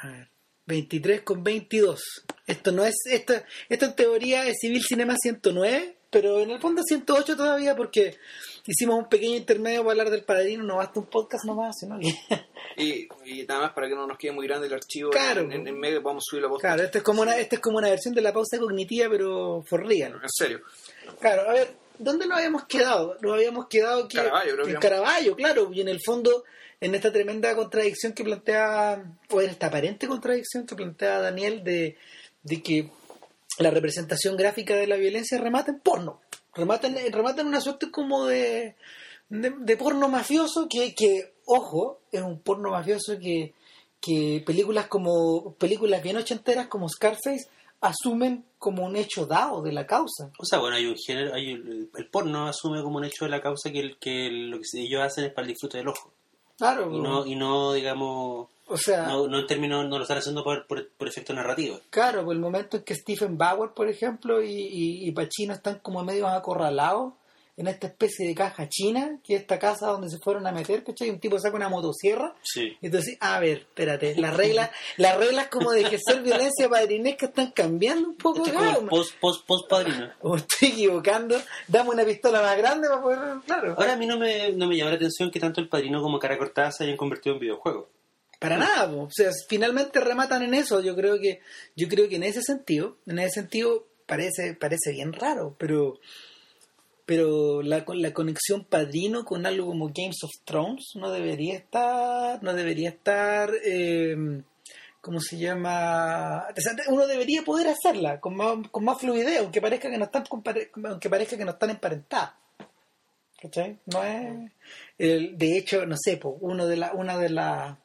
A ver, 23 con 22. Esto no es. Esto, esto en teoría es Civil Cinema 109, pero en el fondo 108 todavía porque hicimos un pequeño intermedio para hablar del padrino. No basta un podcast nomás, sino que. Y, y nada más para que no nos quede muy grande el archivo Claro. en, en- en medio, vamos a subirlo a podcast. Claro, esto es como una, esto es como una versión de la pausa cognitiva, pero for real. En serio. Claro, a ver, ¿dónde nos habíamos quedado? Nos habíamos quedado Caravaggio, creo en. Caravaggio, claro, y en el fondo, en esta tremenda contradicción que plantea, o en esta aparente contradicción que plantea Daniel de, de que la representación gráfica de la violencia remata en porno, remata en, remata en una suerte como de, de, de porno mafioso que, que, ojo, es un porno mafioso que, que películas como películas bien ochenteras como Scarface asumen como un hecho dado de la causa. O sea, bueno, hay un género, hay el, el porno asume como un hecho de la causa que, el, que lo que ellos hacen es para el disfrute del ojo. Claro, Y no, y no digamos, o sea, no, no en términos, no lo están haciendo por, por, por efecto narrativo. claro, por el momento en que Stephen Bauer, por ejemplo, y, y, y Pacino están como medio acorralados en esta especie de caja china, que es esta casa donde se fueron a meter, ¿cachai? Un tipo saca una motosierra Sí. y entonces, a ver, espérate, las reglas, las reglas como de ejercer violencia padrinesca están cambiando un poco Este acá, como post, post, post padrino. o me estoy equivocando, dame una pistola más grande para poder, claro. Ahora a mí no me, no me llama la atención que tanto el padrino como Cara Cortada se hayan convertido en videojuegos. Para nada, po. o sea, finalmente rematan en eso. Yo creo que, yo creo que en ese sentido, en ese sentido parece, parece bien raro, pero, pero la, la conexión padrino con algo como Games of Thrones no debería estar, no debería estar, eh, ¿cómo se llama? Uno debería poder hacerla con más, con más fluidez, aunque parezca que no están, aunque parezca que no están emparentadas. ¿Cachai? No es. el- de hecho, no sé, po, uno de la, una de la,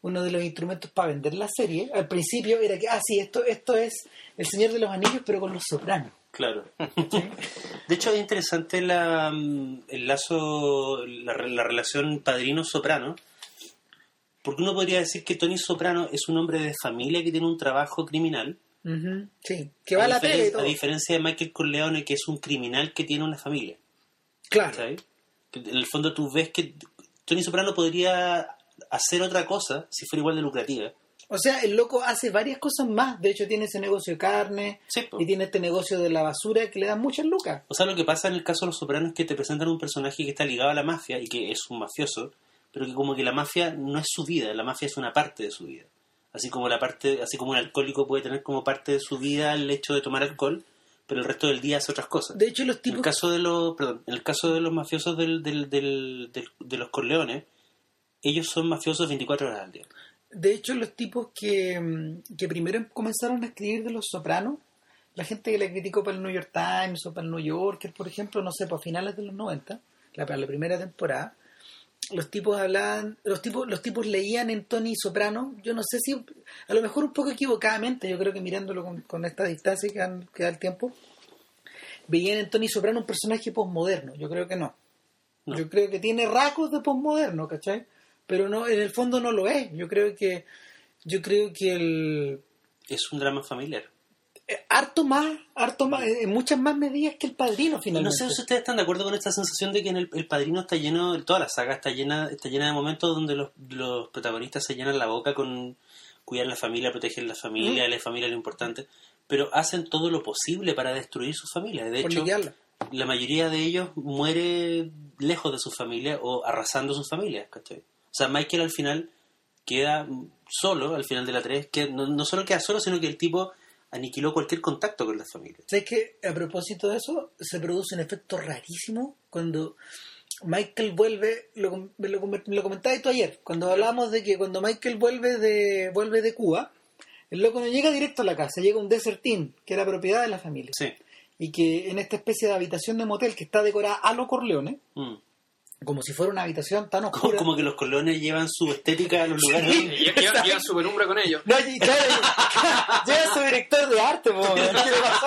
uno de los instrumentos para vender la serie, al principio era que, ah, sí, esto, esto es El Señor de los Anillos, pero con los sopranos. Claro. De hecho, es interesante la, mm, el lazo, la, la relación padrino-soprano, porque uno podría decir que Tony Soprano es un hombre de familia que tiene un trabajo criminal, Ujú, Sí, que va a la tele y todo. a diferencia de Michael Corleone, que es un criminal que tiene una familia. Claro. ¿sabes? En el fondo tú ves que Tony Soprano podría hacer otra cosa si fuera igual de lucrativa. O sea, el loco hace varias cosas más. De hecho, tiene ese negocio de carne Sí, y tiene este negocio de la basura que le dan muchas lucas. O sea, lo que pasa en el caso de Los Sopranos es que te presentan un personaje que está ligado a la mafia y que es un mafioso, pero que como que la mafia no es su vida, la mafia es una parte de su vida. Así como la parte, así como un alcohólico puede tener como parte de su vida el hecho de tomar alcohol, pero el resto del día hace otras cosas. De hecho, los En el tipos... caso de los, perdón, en el caso de los mafiosos del, del, del- del- de los Corleones, ellos son mafiosos 24 horas al día. De hecho, los tipos que, mm, que primero comenzaron a escribir de Los Sopranos, la gente que le criticó para el New York Times o para el New Yorker, por ejemplo, no sé, para finales de los 90, la, para la primera temporada, los tipos hablaban, los tipos, los tipos leían en Tony Soprano, yo no sé si, a lo mejor un poco equivocadamente, yo creo que mirándolo con, con esta distancia que, que da el tiempo, veían en Tony Soprano un personaje posmoderno, yo creo que no. No. Yo creo que tiene rasgos de posmoderno, ¿cachai? Pero no, en el fondo no lo es. Yo creo que, yo creo que el Es un drama familiar. eh, harto más, harto más, en muchas más medidas que el padrino Y finalmente. no sé si ustedes están de acuerdo con esta sensación de que en el, el padrino está lleno, toda la saga está llena, está llena de momentos donde los, los protagonistas se llenan la boca con cuidar la familia, proteger la familia, la familia lo importante, pero hacen todo lo posible para destruir su familia. De por hecho, la mayoría de ellos muere lejos de su familia o arrasando sus familias, ¿cachai? O sea, Michael al final queda solo, al final de la 3, que no, no solo queda solo, sino que el tipo aniquiló cualquier contacto con la familia. ¿Sabes que a propósito de eso, se produce un efecto rarísimo cuando Michael vuelve, lo, lo, lo comentabas tú ayer, cuando hablamos de que cuando Michael vuelve de, vuelve de Cuba, el loco no llega directo a la casa, llega un Desert Inn, que era propiedad de la familia. Sí. Y que en esta especie de habitación de motel que está decorada a lo Corleone, Mm. Como si fuera una habitación tan oscura. como que los colones llevan su estética a los lugares. Sí. Y llevan, llevan su penumbra con ellos. No, y claro, llega su director de arte, po. ¿qué le pasó?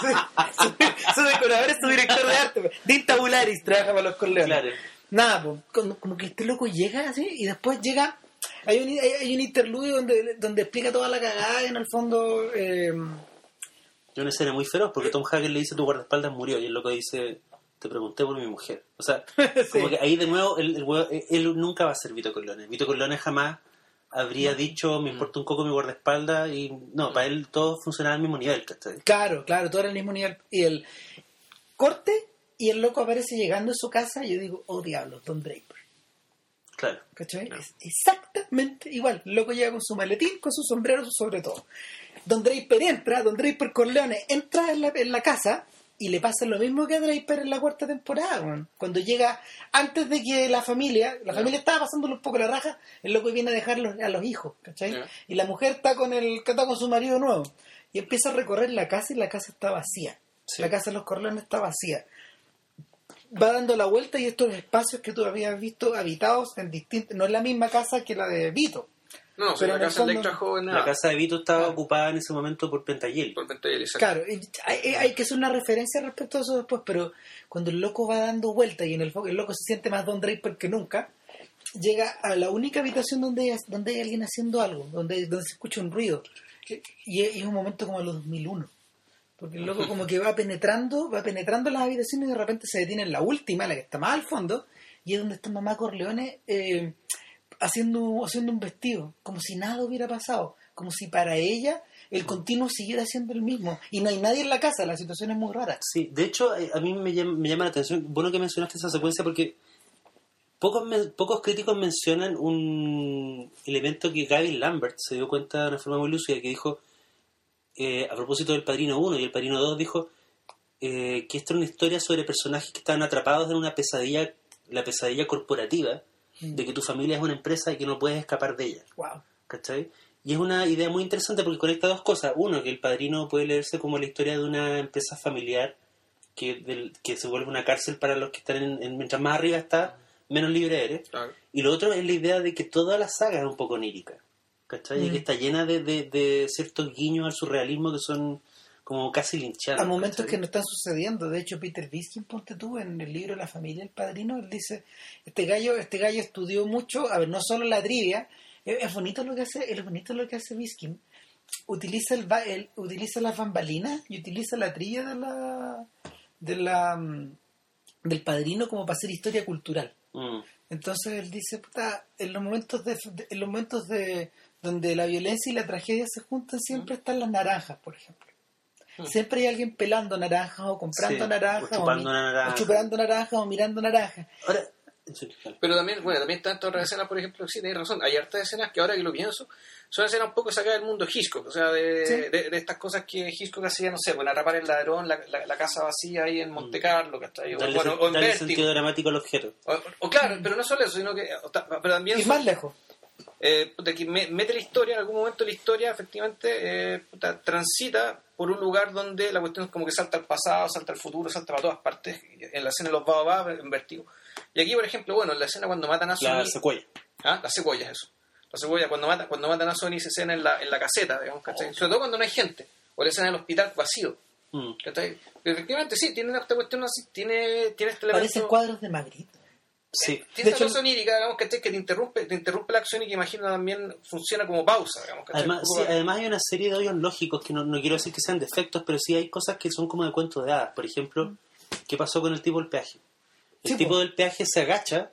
Su, su- su decorador es su director de arte. po. Dean Tabularis trabaja para los Corleones. Claro. Nada, po, como, como que este loco llega así y después llega. Hay un, hay, hay un interludio donde, donde explica toda la cagada y en el fondo. eh, Es una escena muy feroz porque Tom Hagen le dice tu guardaespaldas murió y el loco dice te pregunté por mi mujer. O sea, como Sí. que ahí de nuevo el, el huevo- él nunca va a ser Vito Corleone. Vito Corleone jamás habría dicho me importa un coco mi guardaespaldas y no, para él todo funcionaba al mismo nivel, ¿cachai? Claro, claro, todo era el mismo nivel. Y el corte y el loco aparece llegando a su casa y yo digo, oh diablos, Don Draper. Claro. ¿Cachai? Es exactamente igual. El loco llega con su maletín, con su sombrero, sobre todo. Don Draper entra, Don Draper Corleone entra en la, en la casa y le pasa lo mismo que a Draper en la cuarta temporada. Cuando llega, antes de que la familia, la familia estaba pasándole un poco la raja, el loco viene a dejar los- a los hijos, ¿cachai? Y la mujer está con el, está con su marido nuevo. Y empieza a recorrer la casa y la casa está vacía. Sí. La casa de los Corleones está vacía. Va dando la vuelta y estos espacios que tú habías visto habitados en distintos, no es la misma casa que la de Vito. No, no, Pero la casa fondo- Electra joven La casa de Vito estaba Claro. ocupada en ese momento por Pentageli. Por Pentagel, exacto. Claro, hay, hay que hacer una referencia respecto a eso después, pero cuando el loco va dando vueltas y en el foco el loco se siente más Don Draper que nunca, llega a la única habitación donde hay, donde hay alguien haciendo algo, donde, donde se escucha un ruido. Y es, y es un momento como los 2001. Porque el loco como que va penetrando, va penetrando las habitaciones y de repente se detiene en la última, la que está más al fondo, y es donde está mamá Corleone eh, haciendo, haciendo un vestido, como si nada hubiera pasado, como si para ella el continuo siguiera siendo el mismo. Y no hay nadie en la casa, la situación es muy rara. Sí, de hecho, eh, a mí me llama, me llama la atención, bueno que mencionaste esa secuencia porque pocos, pocos críticos mencionan un elemento que Gavin Lambert se dio cuenta de una forma muy lúcida, que dijo, eh, a propósito del Padrino 1 y el Padrino 2, dijo eh, que esta era una historia sobre personajes que estaban atrapados en una pesadilla, la pesadilla corporativa, de que tu familia es una empresa y que no puedes escapar de ella. Wow. ¿cachai? Y es una idea muy interesante porque conecta dos cosas. Uno, que el padrino puede leerse como la historia de una empresa familiar que, del- que se vuelve una cárcel para los que están en, en- mientras más arriba está, menos libre eres. Claro. Y lo otro es la idea de que toda la saga es un poco onírica, ¿cachai? Y Mm. que está llena de, de, de ciertos guiños al surrealismo que son como casi linchados. A momentos ¿cachai? que no están sucediendo. De hecho, Peter Biskin, ponte tú, en el libro La familia del padrino, él dice, este gallo, este gallo estudió mucho, a ver, no solo la trivia, es, es bonito lo que hace, es bonito lo que hace Biskin. Utiliza el, el- utiliza las bambalinas y utiliza la trivia de la de la mm, del padrino como para hacer historia cultural. Mm, Entonces él dice, puta, en los momentos de, de- en los momentos de donde la violencia y la tragedia se juntan siempre están las naranjas, por ejemplo. Mm. Siempre hay alguien pelando naranjas o comprando Sí, naranjas o chupando mi- una naranja. o chupando naranjas o mirando naranjas. Ahora. Pero también, bueno, también están todas las escenas, por ejemplo, sí, tienes razón, hay hartas escenas que ahora que lo pienso, son escenas un poco sacadas del mundo Hitchcock, o sea, de, Sí. de, de estas cosas que Hitchcock hacía, no sé, bueno, atrapar el ladrón, la, la, la casa vacía ahí en Monte Carlo. O, darle, bueno, sen- o en darle Vértigo. sentido dramático al objeto. O, o claro, pero no solo eso, sino que, o pero también... Y más lejos. eh, puta, que me- mete la historia, en algún momento la historia efectivamente eh, puta, transita por un lugar donde la cuestión es como que salta al pasado, salta al futuro, salta para todas partes, en la escena de los Baobab, en Vértigo. Y aquí, por ejemplo, bueno, en la escena cuando matan a La Sony, secuela. ¿ah? las cebollas, eso. La cebolla, cuando matan, cuando matan a Sony se escena en la, en la caseta, digamos, ¿cachai? Sobre todo cuando no hay gente, o la escena del hospital vacío, Mm. efectivamente sí, tiene esta cuestión así, tiene, tiene este elemento... Parecen cuadros de Magritte. Sí. Tiene De esta hecho- onírica, digamos, ¿cachai? que te interrumpe, te interrumpe la acción y que imagino también funciona como pausa, digamos, ¿cachai? Además, sí, además hay una serie de hoyos lógicos que no, no quiero decir que sean defectos, pero sí hay cosas que son como de cuento de hadas. Por ejemplo, ¿qué pasó con el tipo del peaje? El Sí, tipo po. del peaje se agacha,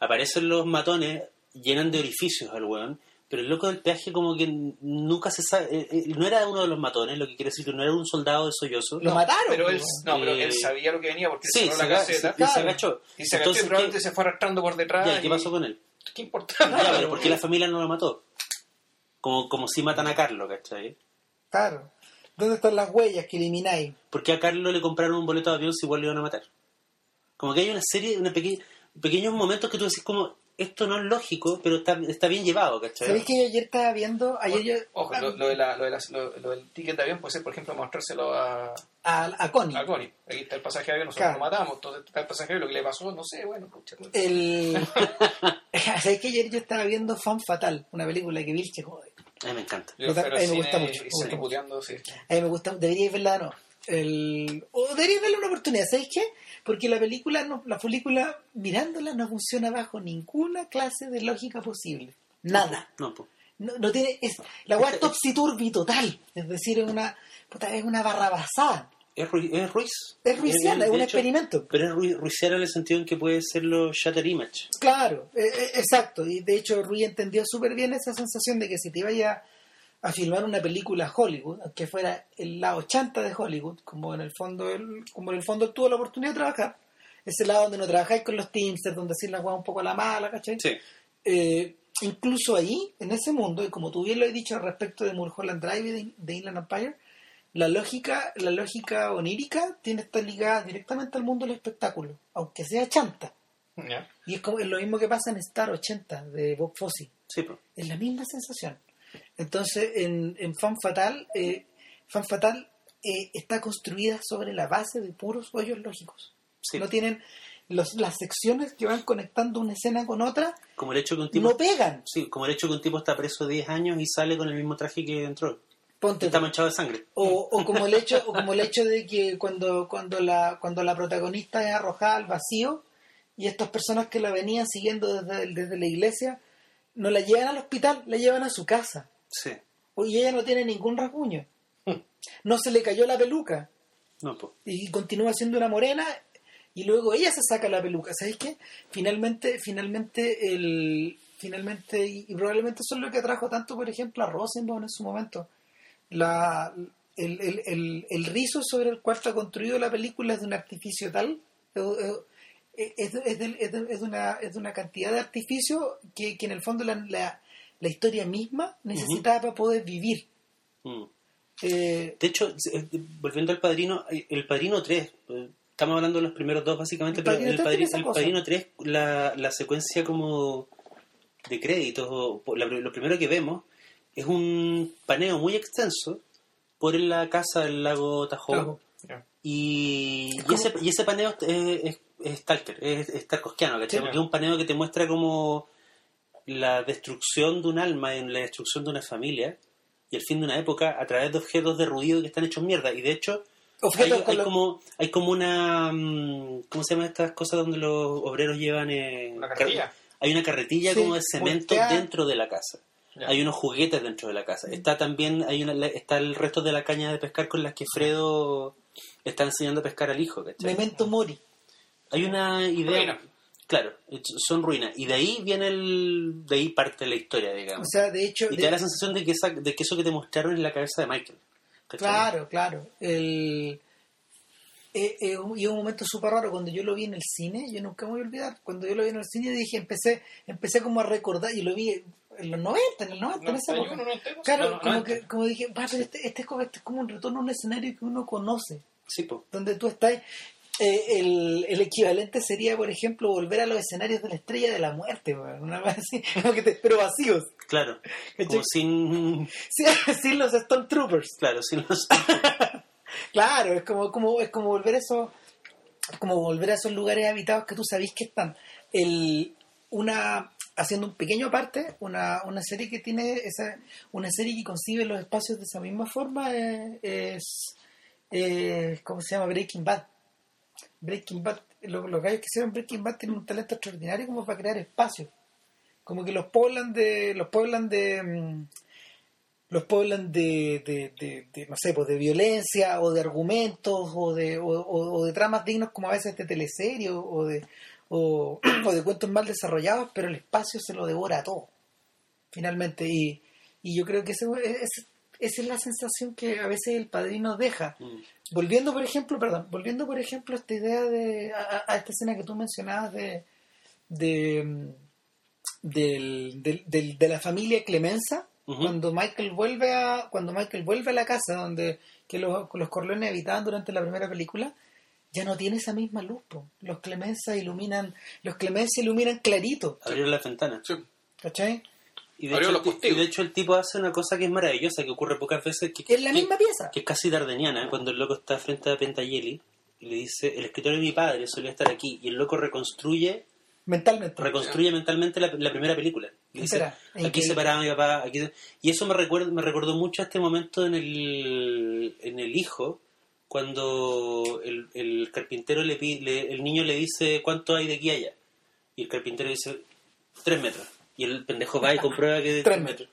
aparecen los matones, llenan de orificios al weón, pero el loco del peaje como que nunca se sabe, eh, eh, no era uno de los matones, lo que quiere decir que no era un soldado de sollozo. Lo mataron. Pero él, no, pero Eh, él sabía lo que venía porque Sí, cerró se, la caseta se- y se agachó. y se agachó y Entonces, probablemente ¿qué, se fue arrastrando por detrás. ya, ¿qué y- pasó con él? ¿Qué importa? Ya, pero ¿por qué la familia no lo mató? Como, como si matan a Carlos, ¿cachai? Claro. ¿Dónde están las huellas que elimináis? ¿Por qué a Carlos le compraron un boleto de avión si igual le iban a matar? Como que hay una serie, una peque- pequeños momentos que tú decís como, esto no es lógico, pero está, está bien llevado, ¿cachai? ¿Sabéis que yo ayer estaba viendo, ayer yo, Ojo, lo, lo de la, lo, de las- lo- lo del ticket de avión puede ser, por ejemplo, mostrárselo a, a, a Connie? a Connie. Aquí está el pasaje de avión, nosotros Claro. lo matamos. Entonces está el pasaje de avión, lo que le pasó, no sé, bueno, pucha. El... ¿Sabéis que ayer yo estaba viendo Fan Fatal, una película que Vilche jode? A mí me encanta. Yo a mí me cine gusta mucho, Y me gusta sí. A mí me gusta, deberíais verla nuevo. El... O deberíais darle una oportunidad, ¿sabéis qué? Porque la película, no, la película, mirándola, no funciona bajo ninguna clase de lógica posible. Nada. No, pues. No, no tiene, es, la weá es topsy-turvy total. Es decir, es una, puta, es una barrabasada. Es, Ru- es Ruiz. Es ruiziana, es de un hecho, experimento. Pero es Ru- ruiziana en el sentido en que puede serlo Shatter Image. Claro, eh, eh, exacto. Y de hecho Rui entendió súper bien esa sensación de que si te ibas a, a filmar una película Hollywood, aunque fuera el lado chanta de Hollywood, como en el fondo él, como en el fondo tuvo la oportunidad de trabajar, ese lado donde no trabajáis con los teamsters, donde hacéis la hueá un poco a la mala, ¿cachai? Sí. Eh, incluso ahí, en ese mundo, y como tú bien lo has dicho respecto de Mulholland Drive y de, de Inland Empire, la lógica, la lógica onírica tiene que estar ligada directamente al mundo del espectáculo, aunque sea chanta. Ya. Y es, como, es lo mismo que pasa en Star 80 de Bob Fosse. Sí. Es la misma sensación. Entonces, en, en Fan Fatal, eh, Fan Fatal eh, está construida sobre la base de puros hoyos lógicos. Sí. No tienen los, las secciones que van conectando una escena con otra, Como el hecho que un tipo. no pegan. Sí, como el hecho que un tipo está preso 10 años y sale con el mismo traje que entró. Ponte Está manchado de sangre. o, o como el hecho o como el hecho de que cuando cuando la cuando la protagonista es arrojada al vacío y estas personas que la venían siguiendo desde, desde la iglesia no la llevan al hospital la llevan a su casa. Sí. y ella no tiene ningún rasguño. No se le cayó la peluca. No, y continúa siendo una morena y luego ella se saca la peluca. ¿sabes qué? finalmente finalmente el finalmente y, y probablemente eso es lo que atrajo tanto por ejemplo a Rosenbaum en su momento. La el, el, el, el rizo sobre el cual está construido la película es de un artificio tal es, de- es, de- es de- es de una, es de una cantidad de artificio que, que en el fondo la, la, la historia misma necesitaba para poder vivir Mm. Eh, De hecho, eh, volviendo al Padrino, eh, el Padrino 3, eh, estamos hablando de los primeros dos básicamente, El pero Padrino el, 3 Padri- el. Padrino 3, la, la secuencia como de créditos, o la- lo primero que vemos es un paneo muy extenso por la casa del lago Tahoe. Ya. Y, Es y como- ese, y ese paneo es, es, es Stalker, es, es tarkovskiano, ¿cachai? Sí. Porque es un paneo que te muestra como la destrucción de un alma en la destrucción de una familia y el fin de una época a través de objetos de ruido que están hechos mierda. Y de hecho, hay, como, hay como una... mm, ¿Cómo se llaman estas cosas donde los obreros llevan... eh, Una carretilla. car- Hay una carretilla Sí, como de cemento voltea. dentro de la casa. Ya. Hay unos juguetes dentro de la casa. Está también hay una, está el resto de la caña de pescar con las que Fredo está enseñando a pescar al hijo. ¿cachai? Memento Mori Hay una idea. Ruina. Claro, son ruinas. Y de ahí viene el. De ahí parte la historia, digamos. o sea de hecho y de- te da la sensación de que, esa, de que eso que te mostraron es la cabeza de Michael. Claro, claro. El, eh, eh, y un momento súper raro cuando yo lo vi en el cine, yo nunca me voy a olvidar, cuando yo lo vi en el cine dije, empecé, empecé como a recordar, y lo vi en los 90, en el 90, en esa 91, época. 92, Claro, no, como, 90. que, como dije, "Va, pero este, este, es como, este es como un retorno a un escenario que uno conoce, Sí, po. donde tú estás... eh, el, el equivalente sería, por ejemplo, volver a los escenarios de la estrella de la muerte, una vez así, te, pero vacíos, Claro. Como sin. sin los Stormtroopers. Claro, sin los. Claro, es como, como, es como volver a esos, como volver a esos lugares habitados que tú sabís que están. El, una, haciendo un pequeño aparte, una, una serie que tiene esa, una serie que concibe los espacios de esa misma forma es, es, es- ¿cómo se llama? Breaking Bad. Breaking Bad, lo- los gallos que hicieron Breaking Bad tienen un talento extraordinario como para crear espacios. Como que los poblan de, los poblan de, mm, los poblan de, de, no sé, pues de violencia o de argumentos o de, o, de tramas dignos como a veces de teleserie o, de, o, de cuentos mal desarrollados, pero el espacio se lo devora todo, finalmente. Y, y yo creo que ese- es- esa es la sensación que a veces el padrino deja. Mm. Volviendo, por ejemplo, perdón, volviendo, por ejemplo, a esta idea de, a, esta escena que tú mencionabas de, de, del- del- del- de la familia Clemenza, cuando Michael vuelve a, cuando Michael vuelve a la casa donde que los, los Corleones habitaban durante la primera película, ya no tiene esa misma luz. po. Los Clemenza iluminan, los Clemenza iluminan clarito, Abrieron la ventana. Sí. ¿cachai? Y de, hecho, los el ti- postigos. y de hecho el tipo hace una cosa que es maravillosa, que ocurre pocas veces, que, Es la que- misma pieza, que es casi dardeniana, cuando el loco está frente a Pentayeli y le dice, el escritorio de mi padre solía estar aquí, y el loco reconstruye mentalmente. reconstruye mentalmente la, la primera película. Y dice, Espera, aquí se paraba mi papá, aquí se- y eso me recuerda, me recordó mucho a este momento en el, en el hijo, cuando el, el carpintero le pide, el niño le dice cuánto hay de aquí allá. Y el carpintero dice tres metros. Y el pendejo va y comprueba que de Tres tres metros.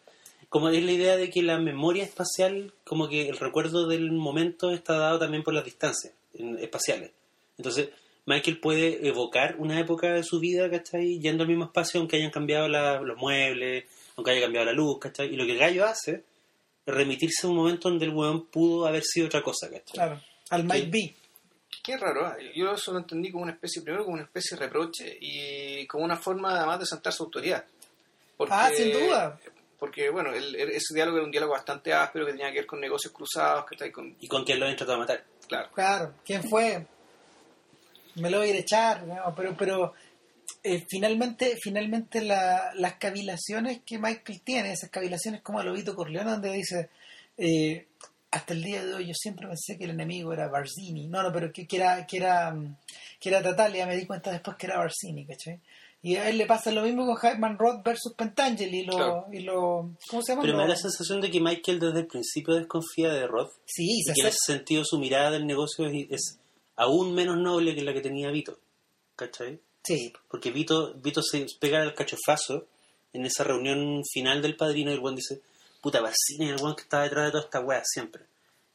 como es la idea de que la memoria espacial, como que el recuerdo del momento está dado también por las distancias en- espaciales. Entonces, Michael puede evocar una época de su vida, ¿cachai? Yendo al mismo espacio, aunque hayan cambiado la- los muebles, aunque haya cambiado la luz, ¿cachai? Y lo que el gallo hace es remitirse a un momento donde el weón pudo haber sido otra cosa, ¿cachai? Claro. Al Might. Be. Qué raro, ¿eh? yo eso lo entendí como una especie, primero como una especie de reproche y como una forma además de sentar su autoridad. Porque- Ah, sin duda. Porque, bueno, el- el- ese diálogo era un diálogo bastante áspero que tenía que ver con negocios cruzados, que está ahí con... Y con quien lo habían tratado de matar. Claro. Claro, ¿quién fue? Me lo voy a ir a echar, ¿no? pero, pero eh, finalmente, finalmente la- las cavilaciones que Michael tiene, esas cavilaciones como a Lobito Corleone, donde dice, eh, hasta el día de hoy yo siempre pensé que el enemigo era Barzini, no, no, pero que, que era, que era, que era Tatalia, me di cuenta después que era Barzini, ¿cachai? Y a él le pasa lo mismo con Hyman Roth versus Pentangeli y lo, Claro. y lo ¿cómo se llama? Pero me da la sensación de que Michael desde el principio desconfía de Roth Sí, y se que en ese sentido su mirada del negocio es, es aún menos noble que la que tenía Vito. ¿Cachai? sí, Porque Vito, Vito se pega al cachofazo en esa reunión final del padrino y el buen dice, puta, Barcini es el buen que está detrás de toda esta wea siempre.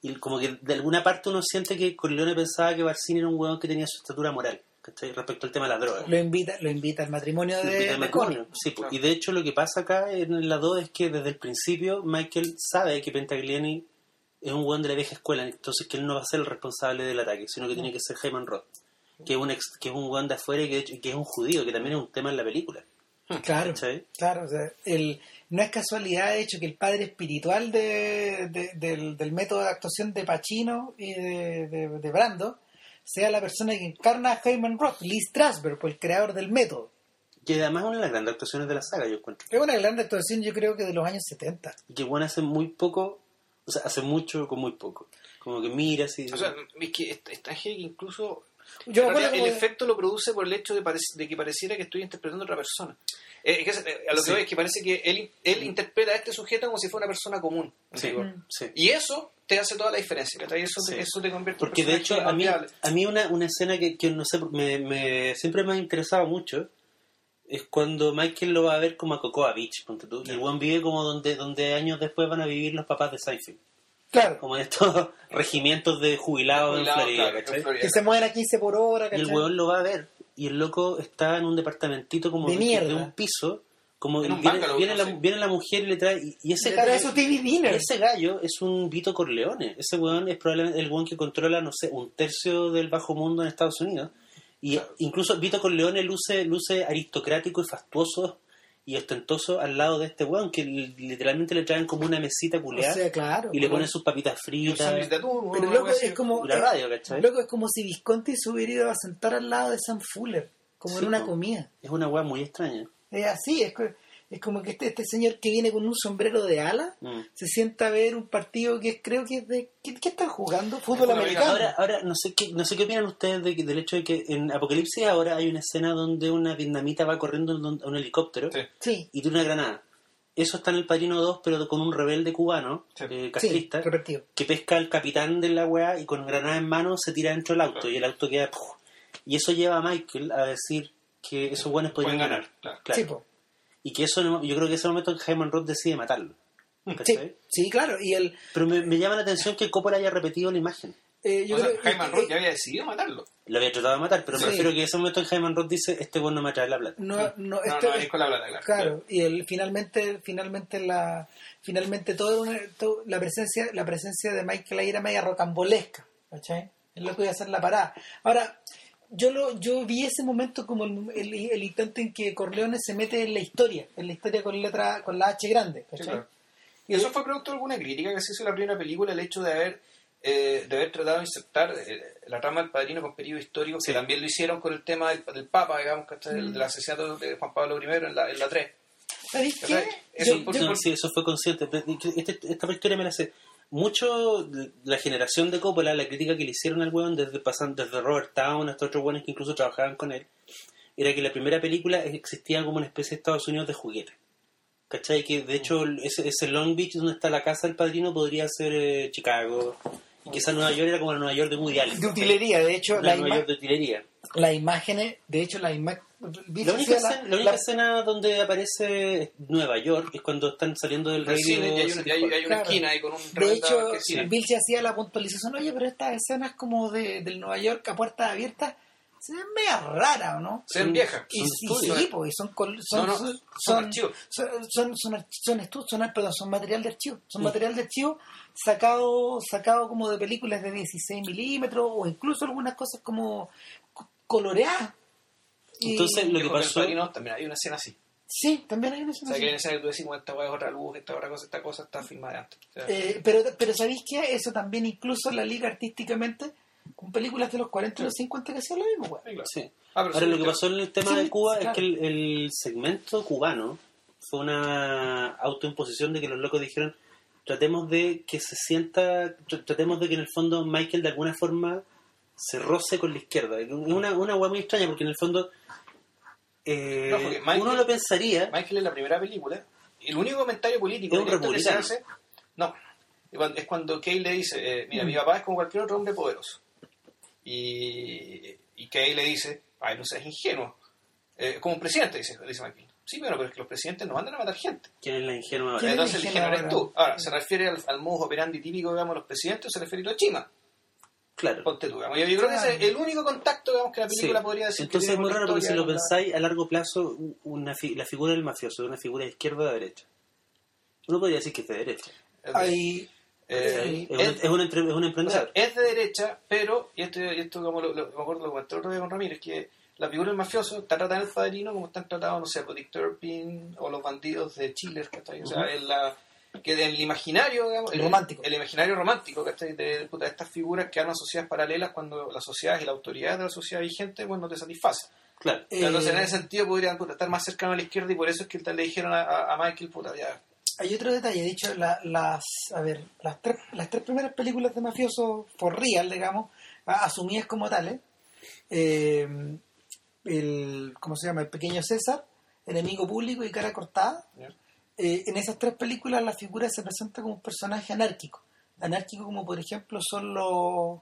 Y como que de alguna parte uno siente que Corleone pensaba que Barcini era un weón que tenía su estatura moral, ¿cachai? Respecto al tema de la droga. lo invita, lo invita al matrimonio Lo de, invita al matrimonio. Sí, pues, Claro. y de hecho lo que pasa acá en la 2 es que desde el principio Michael sabe que Pentagliani es un weón de la vieja escuela, entonces que él no va a ser el responsable del ataque, sino que tiene que ser Hyman Roth, que es un ex- que es un weón de afuera y que, de hecho- que es un judío, que también es un tema en la película. Claro, ¿Cachai? claro. O sea, el, no es casualidad, de hecho, que el padre espiritual de, de- del, del método de actuación de Pacino y de, de, de Brando sea la persona que encarna a Hyman Roth, Lee Strasberg, pues, el creador del método. Que además es una de las grandes actuaciones de la saga, yo encuentro. Es una gran actuación, yo creo que de los años 70. Y que bueno hace muy poco, o sea, hace mucho con muy poco. Como que mira así. O sea, es que es, es tan heavy que incluso Yo me acuerdo el de- efecto lo produce por el hecho de, parec- de que pareciera que estoy interpretando a otra persona. Eh, es que, eh, a lo que Sí. voy es que parece que él, él interpreta a este sujeto como si fuera una persona común. sí, sí. Y eso te hace toda la diferencia. ¿cachai? Eso, te, Sí. eso te convierte en un Porque de hecho, a mí, inolvidable. a mí una, una escena que, que no sé, me, me- siempre me ha interesado mucho es cuando Michael lo va a ver como a Cocoa Beach, ponte tú, y el buen vive como donde, donde años después van a vivir los papás de Seinfeld. Claro, Como en estos regimientos de jubilados Jubilado, en Florida, claro, en ¿cachai? Florida. que se mueven a 15 por hora, Y ¿cachai? el weón lo va a ver y el loco está en un departamentito como De de, mierda. de un piso, como En un viene, viene la, sé. viene la mujer y le trae y, y ese Le trae gallo, su TV dinner. ese gallo es un Vito Corleone. Ese weón es probablemente el weón que controla, no sé, un tercio del bajo mundo en Estados Unidos. Y incluso Vito Corleone luce, luce aristocrático y fastuoso y ostentoso al lado de este weón, que li- literalmente le traen como una mesita O culeada sea, claro. y le ponen sus papitas fritas Pero loco, es como... la radio, ¿cachai? Loco, es como si Visconti se hubiera ido a sentar al lado de Sam Fuller, como Sí, en una comida. Es una weá muy extraña. Es así, es, es como que este, este señor que viene con un sombrero de ala Mm. se sienta a ver un partido que es- creo que es de... ¿Qué, qué están jugando? Fútbol americano. Ahora, ahora no sé qué, no sé qué opinan ustedes de que- del hecho de que en Apocalipsis ahora hay una escena donde una vietnamita va corriendo a un helicóptero Sí. Sí, y tiene una granada. Eso está en el Padrino 2, pero con un rebelde cubano, Sí. eh, sí, castrista, repetido. que pesca al capitán de la weá y con granada en mano se tira dentro del auto y el auto queda... ¡puf! Y eso lleva a Michael a decir que esos buenos podrían Pueden ganar. ganar, claro. Claro. Sí. Y que eso, no- yo creo que ese momento en Hyman Roth decide matarlo. sí, ¿cachai? sí, claro. Y el... Pero me, me llama la atención que Coppola haya repetido la imagen. eh, yo O sea, creo- Hyman eh, Roth eh, ya había decidido matarlo. Lo había tratado de matar, pero Sí. me refiero que ese momento en Hyman Roth dice, este bueno no me trae la plata. no, no, No, esto- no, es con la plata, claro. Claro, y el, finalmente, finalmente la, finalmente todo una- todo- la presencia, la presencia de Michael ahí era media rocambolesca, ¿cachai? Es lo que voy a hacer la parada. Ahora, yo lo, yo vi ese momento como el, el- el intento en que Corleone se mete en la historia, en la historia con letra, con la H grande, Sí, ¿cachai? claro. Y eso fue producto de alguna crítica que se hizo en la primera película, el hecho de haber, eh, de haber tratado de insertar eh, la trama del padrino con periodo histórico, Sí. que también lo hicieron con el tema del, del Papa, digamos. Mm. Del, del asesinato de Juan Pablo I en la, en la 3. ¿Sabéis qué? Eso Yo- por- yo- No, sí, eso fue consciente. Pero este- esta historia me la sé. Mucho la generación de Coppola, la crítica que le hicieron al weón, desde, pasan, desde Robert Town hasta otros weones que incluso trabajaban con él, era que la primera película existía como una especie de Estados Unidos de juguete. ¿Cachai? Que de hecho ese, ese Long Beach donde está la casa del padrino podría ser eh, Chicago. Y que esa Nueva York era como la Nueva York de Woody Allen. de utilería, de hecho, La la Nueva York de utilería. las imágenes, de hecho, las Beach La única, la- escena, la única la- escena donde aparece Nueva York es cuando están saliendo del radio. cine, y hay, una, hay- hay una Claro. esquina ahí con un De hecho, sí. Vilche hacía la puntualización, oye, pero estas escenas como de, del Nueva York a puertas abiertas se ven media raras, ¿o no? se ven viejas. Y, Son y estudios. sí, pues, y son, col- son, son, son son, archivos. son, son, son arch- son estudios, son, perdón, son material de archivo, son Mm. material de archivo sacado, sacado como de películas de 16 milímetros o incluso algunas cosas como co- coloreadas. Y- Entonces, lo que pasó- El Padrino también hay una escena así. sí, también hay una O escena sea, que hay así. una escena que tú decís, bueno, esta hueá es otra luz, esta otra cosa, esta cosa está filmada de antes. O sea, Eh, pero, pero ¿sabéis qué? Eso también incluso la liga artísticamente con películas de los 40 y los 50 que hacían lo mismo, weón. sí, claro. Sí. Ah, pero Ahora, sí, lo que pasó en el tema Sí, de Cuba claro. es que el, el segmento cubano fue una autoimposición de que los locos dijeron tratemos de que se sienta, tr- tratemos de que en el fondo Michael de alguna forma se roce con la izquierda. Es una, una hueá muy extraña porque en el fondo eh, No, Michael- uno lo pensaría, Michael en la primera película, el único comentario político Es que se hace, no, es cuando- es Kay le dice, eh, mira, Mm. mi papá es como cualquier otro hombre poderoso. Y, y Kay le dice, ay, no seas ingenuo. Eh, como un presidente, dice, dice Michael. Sí, bueno, pero es que los presidentes no mandan a matar gente. ¿quién es la ingenua? ¿Quién es Entonces el ingenuo eres tú. Ahora, ¿se refiere al, al modus operandi típico, digamos, de los presidentes o se refiere a Hiroshima? Claro. Ponte tú, digamos. Yo, yo creo que ese es el único contacto, digamos, que la película Sí. podría decir. Entonces es muy raro porque si lo pensáis a largo plazo, una fi- la figura del mafioso es una figura de izquierda o de derecha. Uno podría decir que es de derecha. es de- Hay, eh, Es un, es un, entre- es un O emprendedor. sea, es de derecha, pero, y esto, y esto como lo, lo- me acuerdo lo comenté otro día con Ramírez, que la figura del mafioso está tratada en el padrino como están tratados, no sé, por Dick Turpin o los bandidos de Chile, ¿cachai? O sea, Ujú. en la, que en el imaginario, digamos, El romántico. El, imaginario romántico, ¿cachai? De, puta, estas figuras que arman sociedades paralelas cuando las sociedades y la autoridad de la sociedad vigente, bueno, no te satisface. Claro. eh, Entonces, en ese sentido, podrían puta, estar más cercanos a la izquierda y por eso es que le dijeron a, Michael, puta, ya, hay otro detalle, de hecho, la- las, a ver, las tres, las tres primeras películas de mafioso for real, digamos, asumidas como tales, eh, el, ¿cómo se llama? El pequeño César, enemigo público y cara cortada. Eh, en esas tres películas la figura se presenta como un personaje anárquico. Anárquico como por ejemplo son los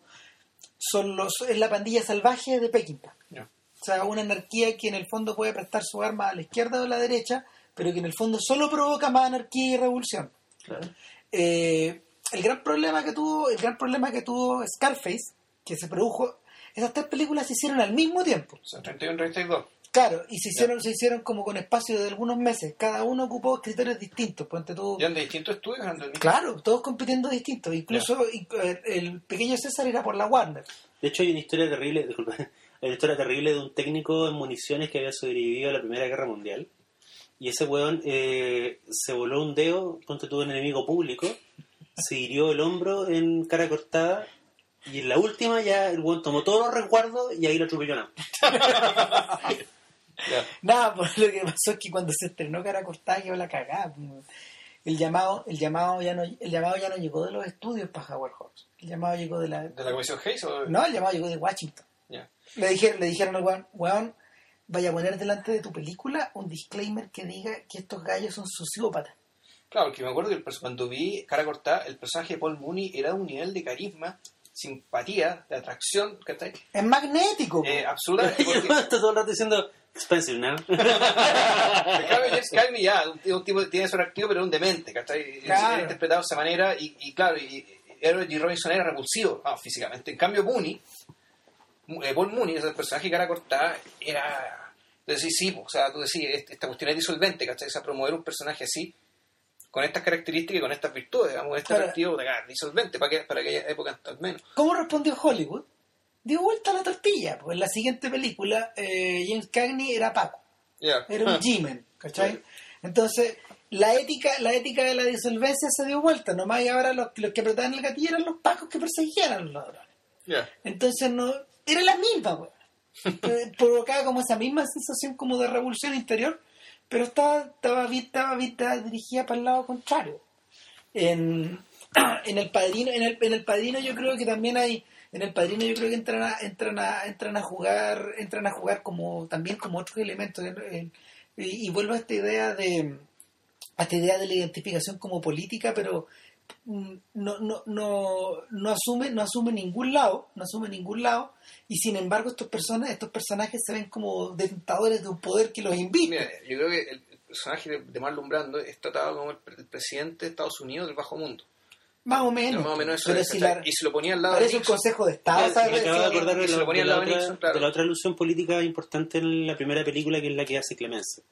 son los es la pandilla salvaje de Peckinpah. O sea, una anarquía que en el fondo puede prestar su arma a la izquierda o a la derecha, pero que en el fondo solo provoca más anarquía y revolución. claro. Eh, el gran problema que tuvo, el gran problema que tuvo Scarface, que se produjo, esas tres películas se hicieron al mismo tiempo. o sea, 31 32. Claro, y se hicieron, se hicieron como con espacio de algunos meses. Cada uno ocupó criterios distintos. Ponte tú. ¿Y de distintos estudios? Claro, todos compitiendo distintos. Incluso eh, el pequeño César era por la Warner. De hecho, hay una historia terrible, disculpa, hay una historia terrible de un técnico en municiones que había sobrevivido a la Primera Guerra Mundial. Y ese weón eh, se voló un dedo contra tuvo un enemigo público, se hirió el hombro en cara cortada. Y en la última ya el weón tomó todos los resguardos y ahí lo atropelló nada. Pues lo que pasó es que cuando se estrenó Cara Cortada quedó la cagada. pues. El llamado, el llamado ya no, el llamado ya no llegó de los estudios para Howard Hawks. El llamado llegó de la, ¿De la comisión Hayes o...? no, el llamado llegó de Washington. Le dijeron, le dijeron al weón, weón, vaya a poner delante de tu película un disclaimer que diga que estos gallos son sociópatas. Claro, porque me acuerdo que el cuando vi Cara Cortada, el personaje de Paul Mooney era de un nivel de carisma, simpatía, de atracción, ¿cachai? Es magnético. Eh, absolutamente. Porque, está todo el rato diciendo, expensive, ¿no? en cambio, James Cagney ya, un, un tipo que tiene su activo, pero era un demente, ¿cachai? Y Claro. Era interpretado de esa manera, y, y claro, y, G. Robinson era repulsivo ah, físicamente. En cambio, Mooney, eh, Paul Mooney, ese personaje cara cortada, era. Decís, sí, o sea, tú decís, este- esta cuestión es disolvente, ¿cachai? O sea, promover un personaje así, con estas características y con estas virtudes, digamos, este atractivo, de, disolvente, para, que, para aquella época al menos. ¿Cómo respondió Hollywood? Dio vuelta a la tortilla. Pues en la siguiente película, eh, James Cagney era Paco. Era un G-Man, ¿cachai? Entonces, la ética, la ética de la disolvencia se dio vuelta. Nomás y ahora los, los que apretaban el gatillo eran los pacos que perseguían a los ladrones. Entonces, no era la misma. Eh, Provocaba como esa misma sensación como de revolución interior, pero estaba, estaba, estaba, estaba dirigida para el lado contrario. En, en el padrino, en el, en el padrino yo creo que también hay, en el padrino yo creo que entran a, entran a, entran a jugar, entran a jugar como, también como otros elementos. En- en- y, vuelvo a esta idea de a esta idea de la identificación como política, pero mm, no, no, no, no asume, no asume ningún lado, no asume ningún lado, y sin embargo estos personas, estos personajes se ven como detentadores de un poder que los invita. Yo creo que el personaje de- Marlon Brando es tratado como el presidente de Estados Unidos del bajo mundo. Más o menos. Más o menos eso pero es, si Y se lo ponía al lado de parece un Nixon. consejo de Estado, Me ¿sabes? acabo de acordar de la, lo ponía de al la lado de otra, claro. de la otra alusión política importante en la primera película que es la que hace Clemenza.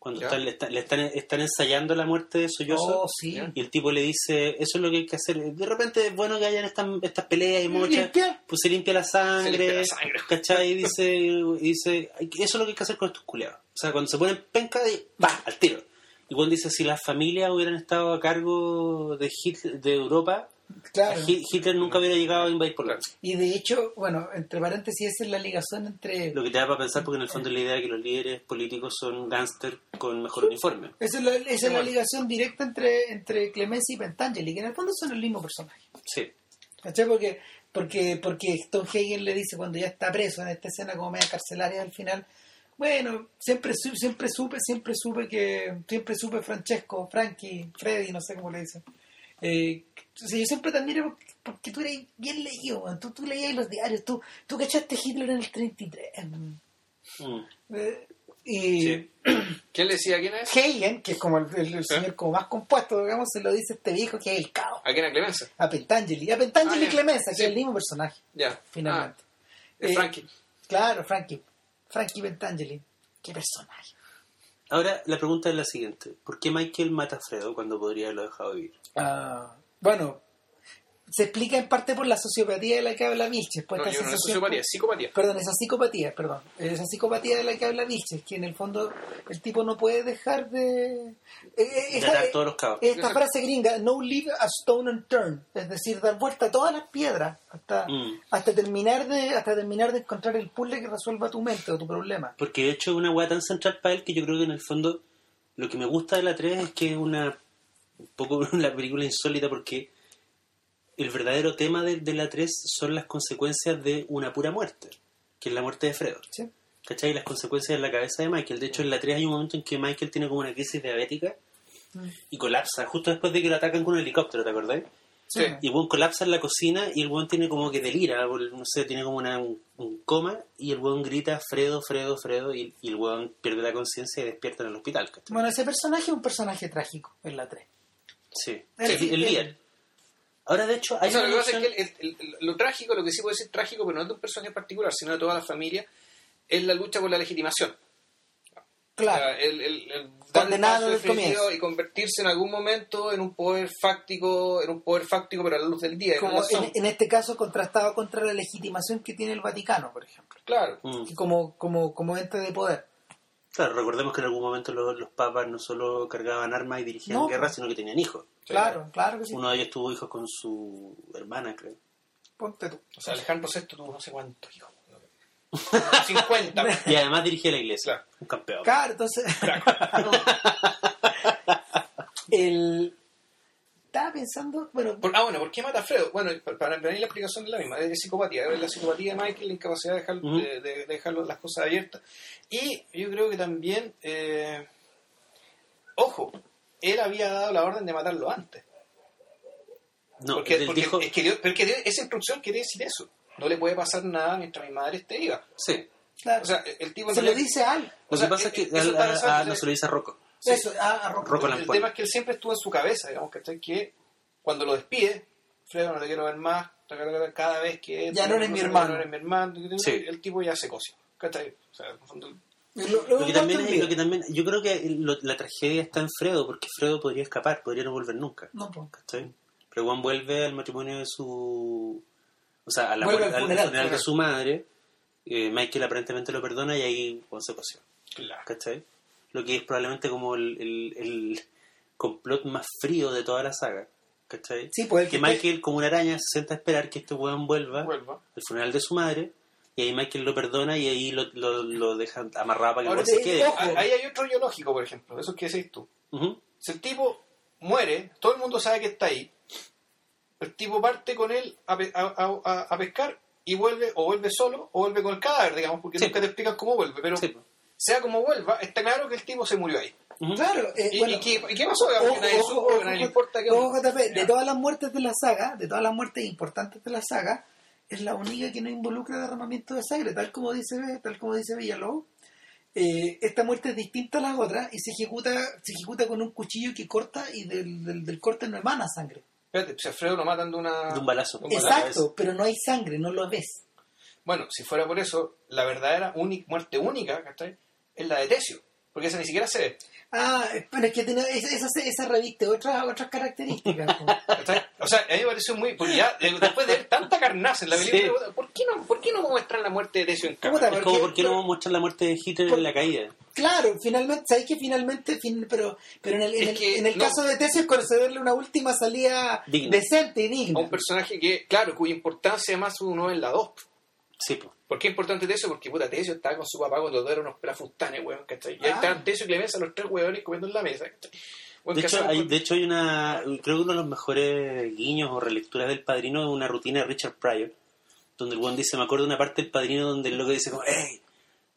Cuando están, le, están, le están, están ensayando la muerte de Sollozo Oh, sí. Y el tipo le dice, eso es lo que hay que hacer. De repente es bueno que hayan estas, estas peleas y muchas, pues se limpia la sangre, Se limpia la sangre. ¿cachai? Y dice, y dice "Hay que- eso es lo que hay que hacer con estos culeados. O sea, cuando se ponen penca, y va, al tiro. Y dice, si las familias hubieran estado a cargo de, Hitler- de Europa, Claro. Hi- Hitler nunca hubiera llegado a invadir Claro. Y de hecho, bueno, entre paréntesis, esa es la ligación entre... Lo que te da para pensar, porque en el fondo es la idea de que los líderes políticos son gángster con mejor uniforme. Esa es la, esa es la ligación directa entre, entre Clemenza y Pentangeli, que en el fondo son el mismo personaje. Sí. ¿Cachai? Porque, porque, porque Stone Hagen le dice cuando ya está preso en esta escena como media carcelaria al final, bueno, siempre siempre supe, siempre supe que, siempre supe Francesco, Frankie, Freddy, no sé cómo le dicen. Eh, o sea, yo siempre te admiro porque, porque tú eres bien leído, man. tú, tú leías los diarios, tú, tú cachaste Hitler en el 33. man. Mm. Eh, y Sí. ¿Quién le decía quién es? Hagen, que es como el, el- el Sí. señor como más compuesto, digamos, se lo dice este viejo que es el caos. ¿A quién a Clemenza? A Pentangeli, a Pentangeli Ah, y. Clemenza, que es el mismo personaje, Ya. finalmente. Ah, es Eh, Frankie. Claro, Frankie. Frankie Pentangeli. Qué personaje. Ahora, la pregunta es la siguiente. ¿Por qué Michael mata a Fredo cuando podría haberlo dejado vivir? Ah, bueno, se explica en parte por la sociopatía de la que habla Vilches. Pues No, esta yo no es sensación- sociopatía, es psicopatía. Perdón, esa psicopatía, perdón. Esa psicopatía de la que habla Vilches, que en el fondo el tipo no puede dejar de... eh, eh, De esa- atar todos los cabos. Esta Exacto. frase gringa, no leave a stone unturned, es decir, dar vuelta a todas las piedras hasta, Mm. hasta terminar de hasta terminar de encontrar el puzzle que resuelva tu mente o tu problema. Porque de hecho es una weá tan central para él que yo creo que en el fondo lo que me gusta de la 3 es que es una un poco una película insólita porque el verdadero tema de, de la 3 son las consecuencias de una pura muerte, que es la muerte de Fredo. ¿sí? ¿Cachai? Las consecuencias en la cabeza de Michael. De hecho, en la 3 hay un momento en que Michael tiene como una crisis diabética y colapsa, justo después de que lo atacan con un helicóptero, ¿te acordás? Sí. Y el buen colapsa en la cocina y el buen tiene como que delira, no sé, tiene como una, un, un coma y el buen grita Fredo, Fredo, Fredo y, y el buen pierde la conciencia y despierta en el hospital. ¿cachai? Bueno, ese personaje es un personaje trágico en la 3. Sí, El- líder. Ahora, de hecho, hay O sea, una lo es noción- que el- el- el- lo trágico, lo que sí puede ser trágico, pero no es de un personaje particular, sino de toda la familia, es la lucha por la legitimación. Claro. O sea, el, el- el Condenado comienzo. y convertirse en algún momento en un poder fáctico, en un poder fáctico pero a la luz del día. como en, en este caso contrastado contra la legitimación que tiene el Vaticano, por ejemplo, Claro. Mm. como, como, como ente de poder. Claro, recordemos que en algún momento los, los papas no solo cargaban armas y dirigían No. guerras, sino que tenían hijos. Claro, claro que sí. Uno de ellos tuvo hijos con su hermana, creo. Ponte tú. O sea, Alejandro VI tuvo no sé cuántos hijos. 50. Y además dirigía la iglesia. Claro. Un campeón. Claro, entonces. el. Estaba pensando, bueno, Por- ah, bueno, ¿por qué mata a Fredo? Bueno, para, mí la explicación es la misma, es psicopatía, es la psicopatía de Michael, la incapacidad de dejar, de, de- de dejar las cosas abiertas. Y yo creo que también, eh, ojo, él había dado la orden de matarlo antes. No, porque él porque dijo... es que dio- porque dio- esa instrucción quiere decir eso. No le puede pasar nada mientras mi madre esté viva. Sí. claro, O sea, el tipo en se lo realidad- dice a él. Lo o sea, que pasa es que eh, a- a- en- no se lo dice a Rocco. Sí. Eso, a, a Rocco. Rocco el Lampuel. tema es que él siempre estuvo en su cabeza, digamos, ¿cachai? Que cuando lo despide, Fredo, no te quiero ver más, cada vez que... Ya no eres mi ya hermano. No eres mi hermano, Sí. el tipo ya se coció, ¿cachai? O sea, en el fondo, Y lo- lo- Lo que, también es- lo que también, yo creo que lo- la tragedia está en Fredo, porque Fredo podría escapar, podría no volver nunca. No, pues. ¿cachai? Pero Juan vuelve al matrimonio de su. O sea, a la al al funeral, de su madre. eh, Michael aparentemente lo perdona y ahí Juan se coció. claro. ¿cachai? Lo que es probablemente como el, el- el complot más frío de toda la saga. ¿cachai? Sí, pues el que que- Michael, como una araña, se sienta a esperar que este weón vuelva Vuelva. al funeral de su madre. Y ahí Michael lo perdona y ahí lo, lo, lo deja amarrado para que el Ahora, weón se eh, quede. ojo. Ah, Ahí hay otro biológico, por ejemplo, eso que decís tú. Si el tipo muere, todo el mundo sabe que está ahí, el tipo parte con él a, pe- a- a- a- pescar y vuelve, o vuelve solo, o vuelve con el cadáver, digamos, porque Sí. nunca te explican cómo vuelve, pero Sí, pues. Sea como vuelva, está claro que el tipo se murió ahí. Claro, eh, ¿Y, bueno, y qué, y qué pasó? De todas las muertes de la saga, de todas las muertes importantes de la saga, es la única que no involucra derramamiento de sangre, tal como dice, tal como dice Villalobos. Eh, esta muerte es distinta a las otras y se ejecuta, se ejecuta con un cuchillo que corta y del, del, del corte no emana sangre. Espérate, si Alfredo lo matan de una... De un balazo. de un balazo. Exacto, pero no hay sangre, no lo ves. Bueno, si fuera por eso, la verdadera muerte única, ¿cachai? Es la de Tesio. Porque esa ni siquiera se ve. Ah, pero es que tiene, esa, esa, esa reviste otras, otras características. O sea, a mí me pareció muy... Porque ya, eh, después de ver tanta carnaza en la Sí. película, ¿por, qué no, ¿por qué no muestran la muerte de Tesio en cámara? Es como, ¿por qué no muestran la muerte de Hitler por- en la caída? Claro, finalmente, ¿sabes que finalmente, fin- pero, pero en el, en el, que en el no. caso de Tesio es concederle una última salida Digna. decente y A digna. un personaje que, claro, cuya importancia más uno es la 2. Sí, pues. ¿Por qué es importante Tesio? Porque puta, Tesio estaba con su papá cuando todos eran unos pelafustanes, weón, ¿cachai? Y ahí Ah. estaban Tesio y Clemenza, los tres weones comiendo en la mesa, ¿cachai? Weón, De ¿qué hecho, hay, con- de hecho hay una, creo que uno de los mejores guiños o relecturas del Padrino es una rutina de Richard Pryor, donde el buen dice, me acuerdo de una parte del Padrino donde el loco dice como, hey,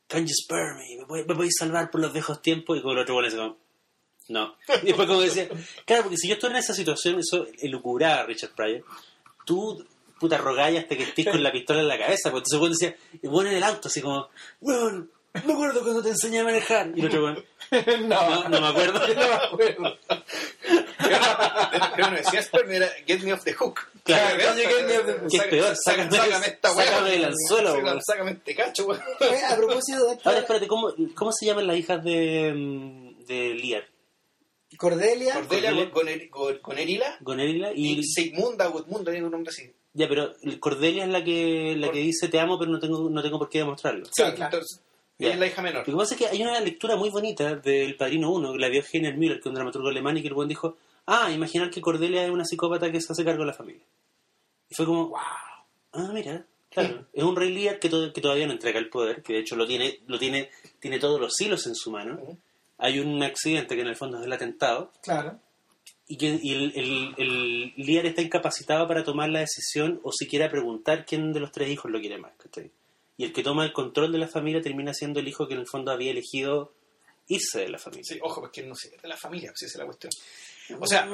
can you spare me? ¿Me, puede- me podéis salvar por los viejos tiempos? Y como el otro buen dice como, no. Y después como decía, claro, porque si yo estuviera en esa situación, eso elucubraba a Richard Pryor, tú, puta, rogáis hasta que estés con la pistola en la cabeza, porque entonces el buen decía, y bueno en el auto, así como, weón, me acuerdo cuando te enseñé a manejar. Y el otro weón, no, no me acuerdo. Creo que no decía Sperm, era Get Me Off the Hook. Claro, Sácame- get me off the- Que es peor, sácame, sácame- esta weá. sácame del anzuelo, Sácame- weón. Sácame este cacho, weón. A propósito de esto, Ahora espérate, ¿cómo, cómo se llaman las hijas de, mm, de Lear? Cordelia, Cordelia Cordelia. con, con, con, con Erila Gonerila y... y Sigmunda tiene un nombre así. Ya, pero Cordelia es la que la que dice te amo pero no tengo no tengo por qué demostrarlo. Sí, Claro, entonces, Ya. es la hija menor. Lo que pasa es que hay una lectura muy bonita del Padrino 1, que la vio Heiner Müller, que es un dramaturgo alemán, y que el buen dijo, ah, imaginar que Cordelia es una psicópata que se hace cargo de la familia. Y fue como, wow, ah, mira, claro, es un rey Lear que, to- que todavía no entrega el poder, que de hecho lo tiene, lo tiene, tiene todos los hilos en su mano. Hay un accidente que en el fondo es el atentado, claro. Y que y el, el, el líder está incapacitado para tomar la decisión o siquiera preguntar quién de los tres hijos lo quiere más. ¿cachai? Y el que toma el control de la familia termina siendo el hijo que en el fondo había elegido irse de la familia. Sí, ojo, porque no se de la familia, pues esa es la cuestión. O sea,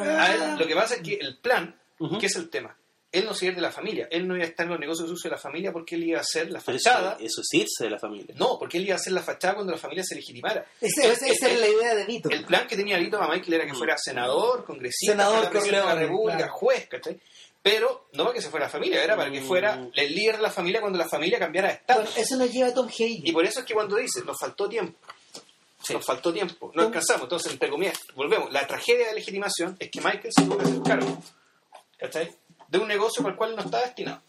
lo que pasa es que el plan, Ujú. ¿qué es el tema? Él no se iba a ir de la familia, él no iba a estar en los negocios sucios de la familia porque él iba a hacer la Pero eso, fachada. eso es irse de la familia. No, porque él iba a hacer la fachada cuando la familia se legitimara. Ese- ese- esa El- era la idea de Vito. El plan que tenía Vito a Michael era que fuera senador, congresista, Senador de la República, claro. juez, ¿cachai? Pero no para que se fuera la familia, era para que Mm. fuera el líder de la familia cuando la familia cambiara de estado. Bueno, eso nos lleva a Tom Y Hagen. por eso es que cuando dice, nos faltó tiempo, Sí. nos faltó tiempo, no alcanzamos. Entonces, entre comillas, volvemos. La tragedia de legitimación es que Michael se tuvo que hacer cargo, ¿cachai? De un negocio para el cual no estaba destinado.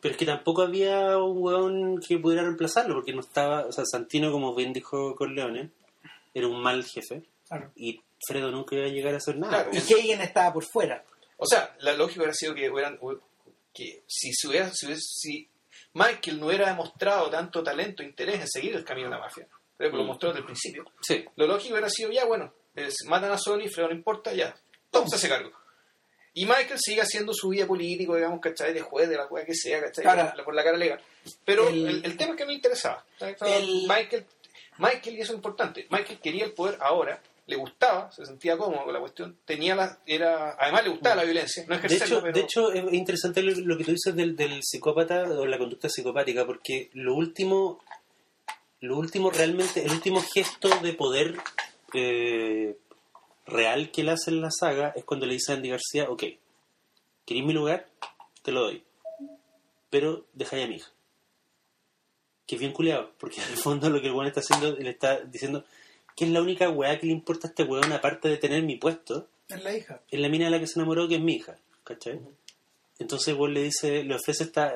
Pero es que tampoco había un hueón que pudiera reemplazarlo, porque no estaba, o sea, Santino, como bien dijo Corleone, era un mal jefe, Claro. y Fredo nunca iba a llegar a hacer nada. Claro. Y Hagen estaba por fuera. O sea, la lógica hubiera sido que hubieran, que si, se hubiera, si, hubiese- si Michael no hubiera demostrado tanto talento e interés en seguir el camino de la mafia, pero lo Mm. mostró desde el principio, Sí. lo lógico hubiera sido, ya bueno, es- matan a Sony, Fredo no importa, ya, Tom se hace cargo. Y Michael sigue haciendo su vida político, digamos, ¿cachai? De juez, de la cueva que sea, ¿cachai? Por, la, cara legal. Pero El- el, el tema es que no le interesaba. Michael, Michael, y eso es importante, Michael quería el poder ahora, le gustaba, se sentía cómodo con la cuestión, tenía la, era, además le gustaba la violencia, no De hecho, pero... de hecho, es interesante lo, lo que tú dices del, del psicópata o la conducta psicopática, porque lo último, lo último realmente, el último gesto de poder eh, real que él hace en la saga es cuando le dice a Andy García, ok, ¿queréis mi lugar? Te lo doy. Pero dejáis a mi hija. Que es bien culiado, porque en el fondo lo que el weón está haciendo, le está diciendo que es la única weá que le importa a este weón, aparte de tener mi puesto, Es la hija. es la mina de la que se enamoró que es mi hija, ¿cachai? Entonces vos le dice, le ofrece esta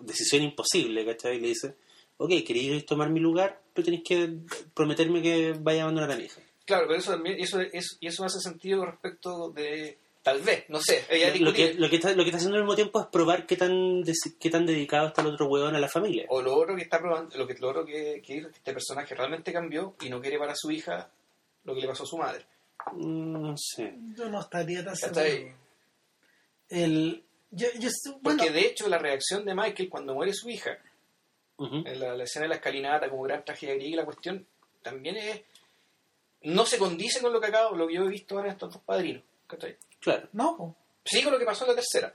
decisión imposible, ¿cachai? Y le dice, ok, queréis tomar mi lugar, pero tenéis que prometerme que vaya a abandonar a mi hija. Claro, pero eso también, eso, es, y eso hace sentido respecto de, tal vez, no sé, ella Lo, lo que, lo, que está, lo que está haciendo al mismo tiempo es probar qué tan, des- qué tan dedicado está el otro huevón a la familia. O lo otro que está probando, lo que lo otro que, este personaje realmente cambió y no quiere para su hija lo que le pasó a su madre. Mm, No sé. Yo no estaría tan seguro. El, yo, yo, bueno, Porque de hecho la reacción de Michael cuando muere su hija, en la, la escena de la escalinata como gran tragedia griega y la cuestión, también es no se condice con lo que acabo, lo que yo he visto en estos dos padrinos. ¿cachai? Claro. No, po. Sí, con lo que pasó en la tercera.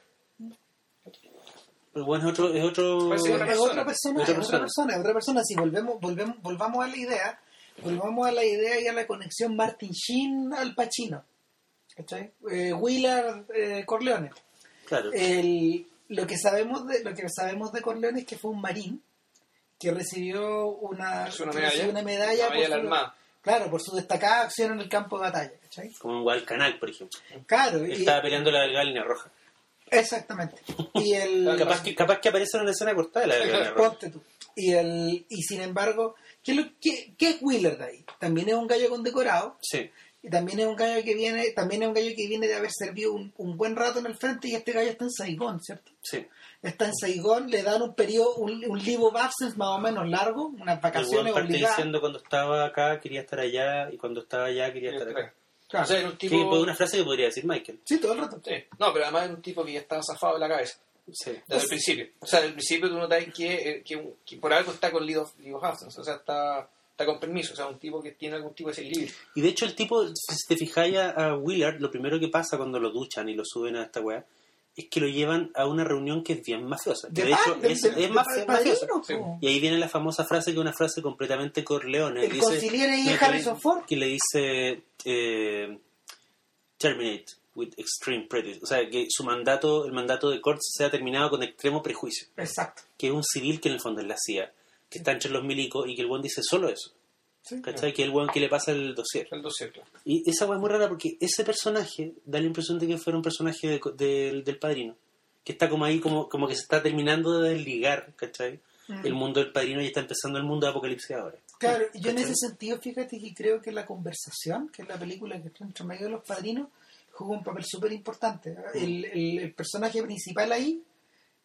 Pero bueno, es otro... Es otro... Parece otra persona. otra persona, Otra es otra persona. es otra persona. Si volvemos, volvemos, volvamos a la idea, volvamos a la idea y a la conexión Martin Sheen al Pacino. ¿Cachai? Eh, Willard eh, Corleone. Claro. El- lo que sabemos de lo que sabemos de Corleone es que fue un marín que recibió una, medalla. recibió una medalla, Una medalla por su. Claro, por su destacada acción en el campo de batalla. ¿cachai? Como en Guadalcanal, por ejemplo. Claro, y- Estaba peleando la delgada línea roja. exactamente. Y el, Capaz que, capaz que aparece en una escena cortada de la delgada línea roja. Ponte tú. Y, el, y sin embargo, ¿qué, qué- qué es Willard ahí? También es un gallo condecorado Sí. Y también es un gallo que viene también es un gallo que viene de haber servido un, un buen rato en el frente y este gallo está en Saigón, ¿cierto? Sí. Está en Saigón, le dan un periodo, un, un leave of absence más o menos largo, unas vacaciones parte obligadas. diciendo cuando estaba acá quería estar allá y cuando estaba allá quería estar acá. Claro. O sea, era un Sí, tipo... pues una frase que podría decir Michael. Sí, todo el rato. Sí. No, pero además era un tipo que ya estaba zafado de la cabeza. Sí. Desde el principio. O sea, desde el principio tú notas que, eh, que, que por algo está con leave of, leave of absence. O sea, está, está con permiso. O sea, un tipo que tiene algún tipo de desequilibrio. Y de hecho el tipo, si te fijáis a, a Willard, lo primero que pasa cuando lo duchan y lo suben a esta weá, es que lo llevan a una reunión que es bien mafiosa. De, hecho de- es, de- es de mafia- pa- mafiosa. padrino, Sí. po. Y ahí viene la famosa frase que es una frase completamente Corleone. El Dice- conciliere y que Harrison le- Ford. Que le dice eh, terminate with extreme prejudice. O sea, que su mandato, el mandato de Kurtz sea terminado con extremo prejuicio. Exacto. Que es un civil que en el fondo es la CIA, que está entre los milicos y que el buen dice solo eso. Sí. ¿Cachai? Que es el buen que le pasa el dossier. El dossier, claro. Y esa weá es muy rara porque ese personaje da la impresión de que fuera un personaje de- de- del padrino. Que está como ahí, como, como que se está terminando de desligar, ¿cachai? Mm. El mundo del padrino y está empezando el mundo de Apocalipsis ahora. Claro, y yo en ¿Cachai? ese sentido, fíjate que creo que la conversación, que es la película que está entre medio de los padrinos, jugó un papel súper importante. El, el- el personaje principal ahí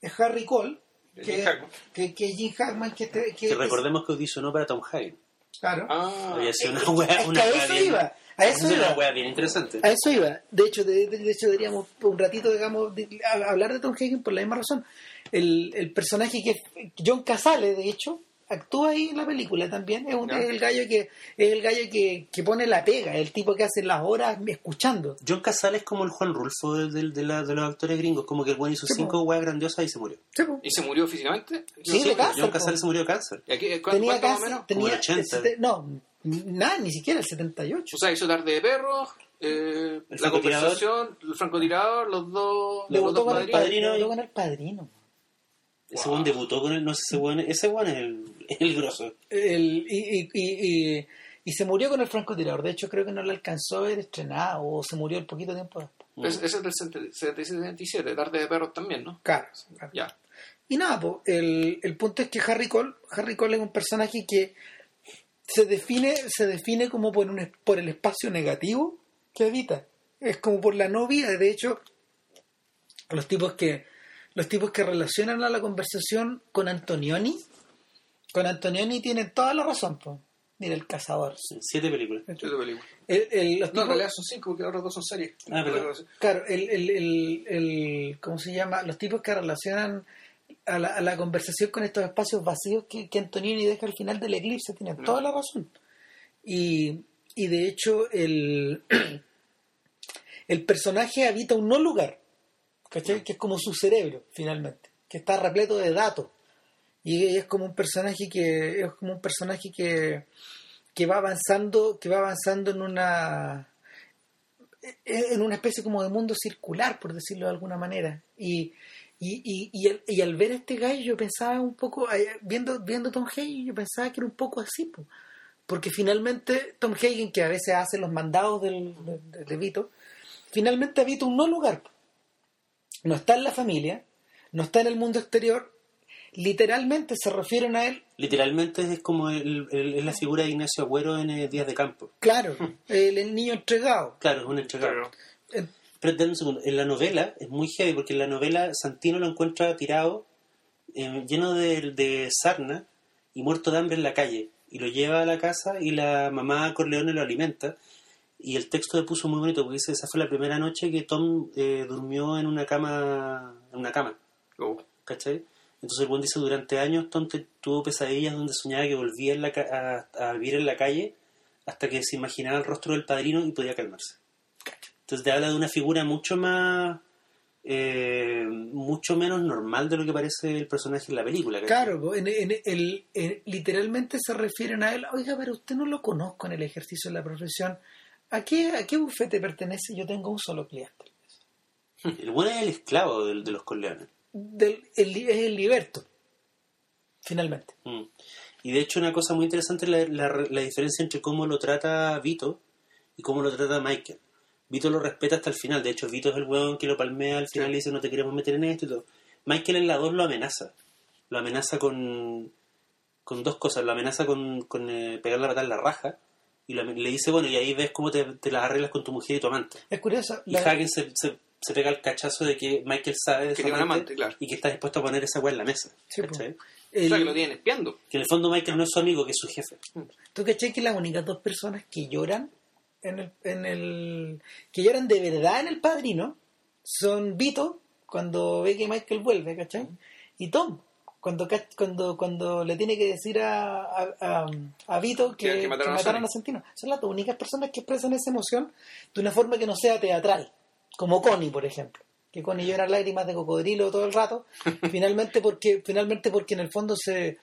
es Harry Cole, que, Jim Hackman. que, que Jim Hackman, que, que Que recordemos que audicionó para Tom Hagen. claro. Ah, Había sido es una que una a eso bien- iba, a eso es una iba. weá bien interesante. A eso iba. De hecho, de, de- de hecho deberíamos un ratito, digamos, de- a- hablar de Tom Hagen por la misma razón. El, el personaje que John Casale, de hecho, actúa ahí en la película también. Es, un- es el gallo que es el gallo que, que pone la pega, el tipo que hace las horas escuchando. John Casale es como el Juan Rulfo de, de- de la- de los actores gringos, como que el buen hizo Sí, cinco weas grandiosas y se murió. Sí. ¿Y se murió físicamente? Sí, de cáncer, John po. Casale se murió de cáncer. ¿Y aquí, ¿cuánto, Tenía menos? tenía Como el 80. el sete- no, nada, ni siquiera el 78. O sea, hizo tarde de perro, eh, la conversación, el francotirador, los dos, los Debutó dos con, el padrinos. padrino padrino, y- debutó con el padrino. Ese Wow. weón debutó con él, no sé, ese weón, ese weón es el, el grosso. El- y, y, y, y- y se murió con el francotirador. De hecho, creo que no le alcanzó a ver estrenado o se murió el poquito tiempo después. Es- Ese es del 77, tarde de perros también, ¿no? Claro. claro. Ya. Y nada, po, el, el punto es que Harry Cole, Harry Cole es un personaje que se define, se define como por, un, por el espacio negativo que habita. Es como por la no vida. De hecho, los tipos que los tipos que relacionan a la conversación con Antonioni, con Antonioni tienen toda la razón. Po. Mira, el cazador. Siete películas. Yo de película. El- el- los No, en realidad son cinco, porque otros dos son series. Ah. Claro, el, el, el, el- ¿cómo se llama? Los tipos que relacionan a la, a la conversación con estos espacios vacíos que, que Antonioni deja al final del eclipse tienen No. toda la razón. Y, y de hecho, el, el personaje habita un no lugar, Que es como su cerebro, finalmente, que está repleto de datos. Y es como un personaje que, es como un personaje que, que va avanzando, que va avanzando en una en una especie como de mundo circular, por decirlo de alguna manera. Y, y, y, y, al, y al ver a este gallo, yo pensaba un poco, eh, viendo, viendo Tom Hagen, yo pensaba que era un poco así, po. porque finalmente Tom Hagen, que a veces hace los mandados del, de, de- Vito, finalmente habita un no lugar. No está en la familia, no está en el mundo exterior, literalmente se refieren a él, Literalmente es como el, el- es la figura de Ignacio Agüero en eh, Días de Campo. claro, el, el niño entregado. Claro, es un entregado. Claro. Pero dame un segundo, en la novela es muy heavy porque en la novela Santino lo encuentra tirado, eh, lleno de, de sarna y muerto de hambre en la calle. Y lo lleva a la casa y la mamá Corleone lo alimenta. Y el texto le puso muy bonito porque dice, esa fue la primera noche que Tom eh, durmió en una cama, en una cama, Oh. ¿cachai? Entonces el buen dice, durante años Tom te- tuvo pesadillas donde soñaba que volvía en la ca- a, a vivir en la calle hasta que se imaginaba el rostro del padrino y podía calmarse. Entonces te habla de una figura mucho más... eh, mucho menos normal de lo que parece el personaje en la película. ¿cachai? Claro, en, en- el- en- literalmente se refieren a él, oiga, pero usted no lo conozco en el ejercicio de la profesión. ¿A qué, ¿A qué bufete pertenece? Yo tengo un solo cliente. El buen es el esclavo del- de, los Corleones. Del, el, es el liberto, finalmente. Mm. Y de hecho una cosa muy interesante es la, la- la diferencia entre cómo lo trata Vito y cómo lo trata Michael. Vito lo respeta hasta el final. De hecho, Vito es el hueón que lo palmea al final y dice no te queremos meter en esto y todo. Michael en la 2 lo amenaza. Lo amenaza con, con dos cosas. Lo amenaza con, con eh, pegarle a patada en la raja y le dice, bueno, y ahí ves cómo te, te las arreglas con tu mujer y tu amante. Es curioso. Y la- Hagen se, se, se pega el cachazo de que Michael sabe de Que su tiene un amante, amante, claro. y que está dispuesto a poner esa weá en la mesa. Sí, el- O sea, que lo tienen espiando. Que en el fondo Michael no es su amigo, que es su jefe. ¿Tú caché que las únicas dos personas que lloran en el, en el que lloran de verdad en el padrino son Vito cuando ve que Michael vuelve, ¿cachai? Y Tom cuando cuando cuando le tiene que decir a, a, a- a Vito que, Que- que que mataron a Santino. Son las dos únicas personas que expresan esa emoción de una forma que no sea teatral, como Connie, por ejemplo. Que Connie llora lágrimas de cocodrilo todo el rato, finalmente porque finalmente porque en el fondo se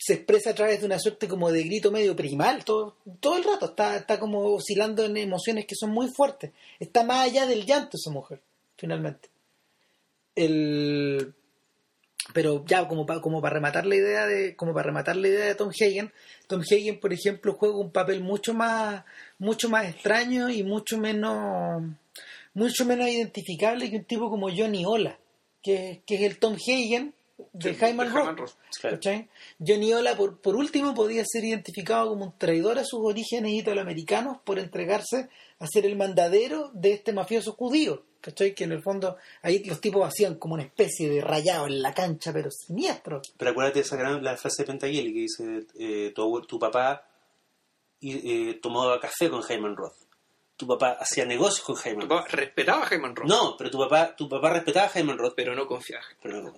se expresa a través de una suerte como de grito medio primal todo, todo el rato, está, está como oscilando en emociones que son muy fuertes, está más allá del llanto esa mujer, finalmente. El pero ya como para como para rematar la idea de como para rematar la idea de Tom Hagen, Tom Hagen por ejemplo juega un papel mucho más mucho más extraño y mucho menos mucho menos identificable que un tipo como Johnny Ola, que, que es el Tom Hagen de Sí. Claro. ¿Cachai? Johnny Ola, por, por último, podía ser identificado como un traidor a sus orígenes italoamericanos por entregarse a ser el mandadero de este mafioso judío. ¿Cachai? Que en el fondo ahí los tipos hacían como una especie de rayado en la cancha, pero siniestro. Pero acuérdate de esa gran, la frase de Pentageli que dice, eh, tu, tu papá y, eh, tomaba café con Hyman Roth. Tu papá hacía negocios con Tu Hyman papá Roth. respetaba a Hyman Roth, No, pero tu papá, tu papá respetaba a Hyman Roth, pero no confiaba. pero no.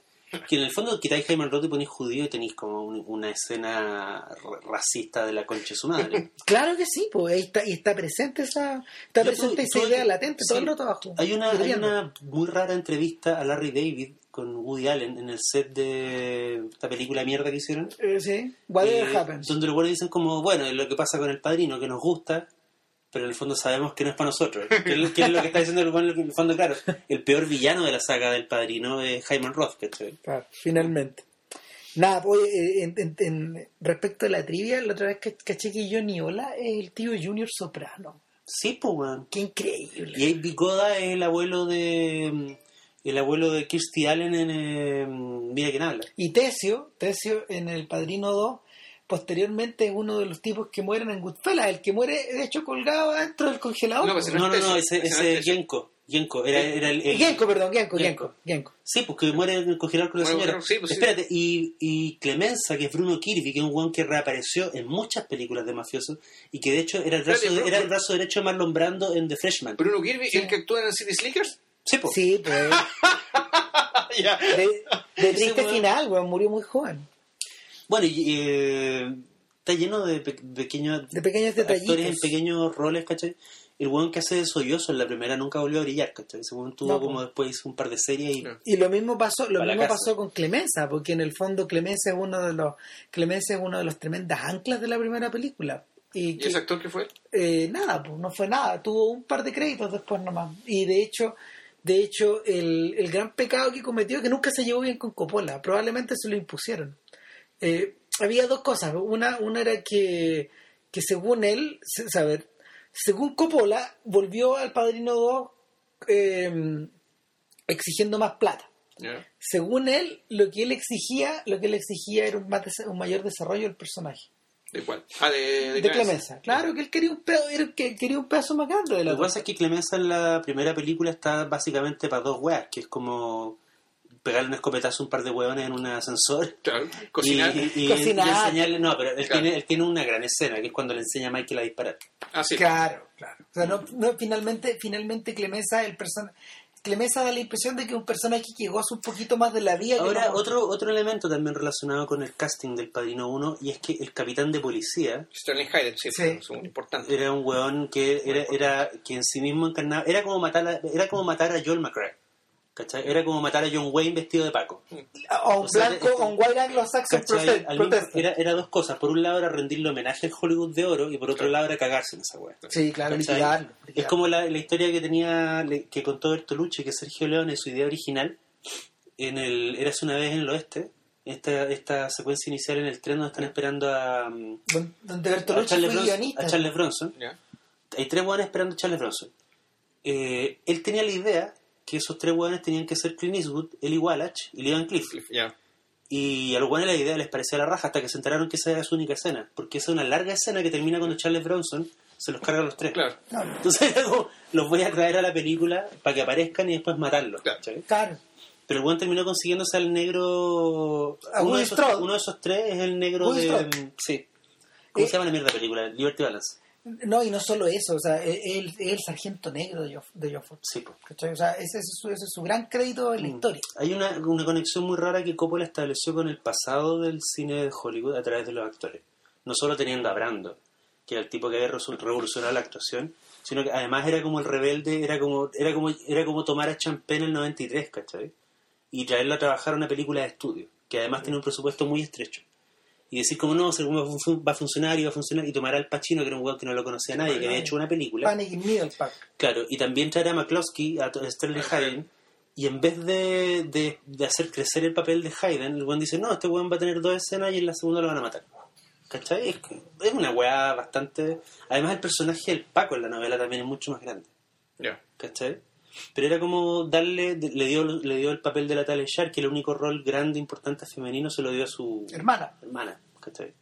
Que en el fondo quitáis Hyman Roth y ponéis judío y tenéis como un- una escena racista de la concha de su madre. Claro que sí, pues ahí está, y está presente esa, está Yo presente tuve- esa idea que- latente todo sí. el rato abajo. Hay una, hay una muy rara entrevista a Larry David con Woody Allen en el set de esta película mierda que hicieron. Eh, sí, whatever Eh, happens. Donde los buenos dicen como, bueno, lo que pasa con el padrino, que nos gusta, pero en el fondo sabemos que no es para nosotros. ¿Qué es, qué es lo que está diciendo el bueno? En el fondo, claro, el peor villano de la saga del padrino es Hyman Roth, ¿cachai? Claro, finalmente. Nada, pues, eh, en, en- en- respecto a la trivia, la otra vez que caché que Johnny Ola es el tío Junior Soprano. Sí, pues, weón. Qué increíble. Y Abe Vigoda es el abuelo de... El abuelo de Kirstie Allen en eh, Mira quién habla. Y Tesio, Tesio en El Padrino 2, posteriormente es uno de los tipos que mueren en Goodfellas, el que muere de hecho colgado dentro del congelador. No, pues, No, no, no, ese, ese. Genko. Genko, era, era el... el- Genko, perdón, Genko, Genko. Genko, Genko. Sí, porque muere en el congelador con la señora. sí, pues, sí. Espérate, y, y Clemenza, que es Bruno Kirby, que es un guan que reapareció en muchas películas de mafiosos y que de hecho era el brazo, Espérate, era el brazo derecho de Marlon Brando en The Freshman. Bruno Kirby, Sí. el que actúa en City Slickers. Sí, po. Sí, pues. De, de triste final, weón, murió muy joven. Bueno, y eh, está lleno de pe- pequeños De pequeños actores en detallitos. pequeños roles, ¿cachai? El weón que hace de Soyoso en la primera nunca volvió a brillar, ¿cachai? Ese weón tuvo No, como después hizo un par de series y... Y lo mismo pasó, lo mismo pasó con Clemenza, porque en el fondo Clemenza es uno de los Clemenza es uno de los tremendas anclas de la primera película. Y, ¿Y que- ese actor qué fue? eh, nada, pues no fue nada, tuvo un par de créditos después nomás. Y de hecho, de hecho, el, el gran pecado que cometió es que nunca se llevó bien con Coppola, probablemente se lo impusieron. Eh, había dos cosas, una, una era que, que según él, se- saber, según Coppola, volvió al Padrino 2 eh, exigiendo más plata. Según él, lo que él exigía, lo que él exigía era un, más des- un mayor desarrollo del personaje. ¿De cuál? Ah, de, de, De Clemenza. Claro que él quería un pedazo, que quería un pedazo más grande de la Lo que pasa es que Clemenza en la primera película está básicamente para dos weas, que es como pegarle un escopetazo a un par de hueones en un ascensor Claro. Cocinar. Y, y- y- Cocinar. y enseñarle, no, pero él, Claro. tiene, él tiene una gran escena, que es cuando le enseña a Michael a disparar. Ah, sí. Claro, claro. O sea, no, no, finalmente, finalmente Clemenza, el persona, Clemesa da la impresión de que es un personaje que goza un poquito más de la vida. Ahora, no- otro, otro elemento también relacionado con el casting del Padrino 1, y es que el capitán de policía Sterling Hayden, sí, Sí. es muy importante. era un weón que era, era que en sí mismo encarnaba, era como matar a, era como matar a Joel McRae, ¿cachai? Era como matar a John Wayne vestido de Paco. O un o sea, blanco, este- un white anglo-saxon protest- era, era dos cosas, por un lado era rendirle homenaje al Hollywood de oro y por otro Claro. lado era cagarse en esa weá. Sí, claro, ¿cachai? liquidarlo. Es liquidarlo. como la, la historia que tenía, que contó Bertolucci, que Sergio Leone, su idea original, en el Eras una vez en el oeste, esta, esta secuencia inicial en el tren donde están esperando a, mm, Don- Donde a, Bertolucci Charles, fue Bronson, a Charles Bronson. ¿Ya? Hay tres hueones esperando a Charles Bronson. Eh, él tenía la idea que esos tres hueones tenían que ser Clint Eastwood, Eli Wallach y Lee Van Cleef. Ya. Y a los hueones la idea les parecía la raja hasta que se enteraron que esa era su única escena. Porque esa es una larga escena que termina cuando Charles Bronson se los carga a los tres. Claro. Entonces como, los voy a traer a la película para que aparezcan y después matarlos. Claro. Pero el buen terminó consiguiéndose al negro. A uno, Woody de esos, Strode. uno de esos tres es el negro Woody de. Strode. Sí. ¿Cómo Eh, se llama la mierda película? Liberty Balance. No, y no solo eso, o sea, es el sargento negro de Joff- de Jofford. Sí, pues. O sea, ese, es su, ese es su gran crédito en la Mm. historia. Hay una, una conexión muy rara que Coppola estableció con el pasado del cine de Hollywood a través de los actores. No solo teniendo a Brando, que era el tipo que había revolucionado la actuación, sino que además era como el rebelde, era como era como era como tomar a Champagne en el 93, ¿cachai? Y traerlo a trabajar a una película de estudio, que además tiene un presupuesto muy estrecho. Y decir como no, según va va a funcionar y va a funcionar, y tomar al Pacino, que era un weón que no lo conocía nadie, que había hecho una película. Panic in Middle Park. Claro, y también traer a McCloskey, a Sterling Hayden, y en vez de, de, de hacer crecer el papel de Hayden, el buen dice, no, este weón va a tener dos escenas y en la segunda lo van a matar. ¿Cachai? Es, que- es una weá bastante... Además el personaje del Paco en la novela también es mucho más grande. Ya. ¿Cachai? Pero era como darle, le dio, le dio el papel de la Talia Shar, que el único rol grande, importante femenino, se lo dio a su Hermana. hermana. ¿Cachai?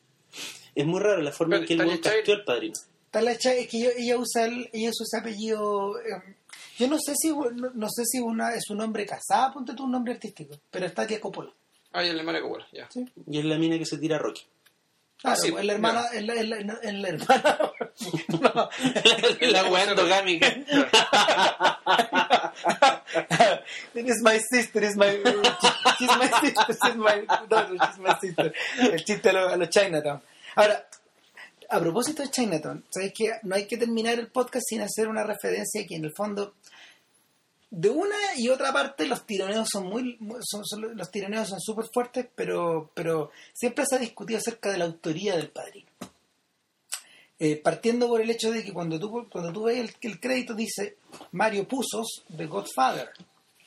Es muy raro la forma en que el Shire- casteó al padrino. Tal Cha- es que ella, ella usa el, ella usa ese apellido. eh, yo no sé si no, no sé si una es un nombre casada, ponte tú un nombre artístico, pero está tía Coppola. Ah, ya el hermano Coppola, ya. ¿sí? Y es la mina que se tira a Rocky. Claro, sí, es la hermana, es la, es la- no, es la hermana. no, la weá endogámica. it is my sister, is my, she's my sister, she's my daughter, she's my sister. El chiste a los a los Chinatown. Ahora, a propósito de Chinatown, ¿sabes que No hay que terminar el podcast sin hacer una referencia que en el fondo, de una y otra parte, los tironeos son muy, muy- son, son- los tironeos son súper fuertes, pero, pero siempre se ha discutido acerca de la autoría del padrino. Eh, partiendo por el hecho de que cuando tú, cuando tú ves el, el crédito dice Mario Pusos de Godfather,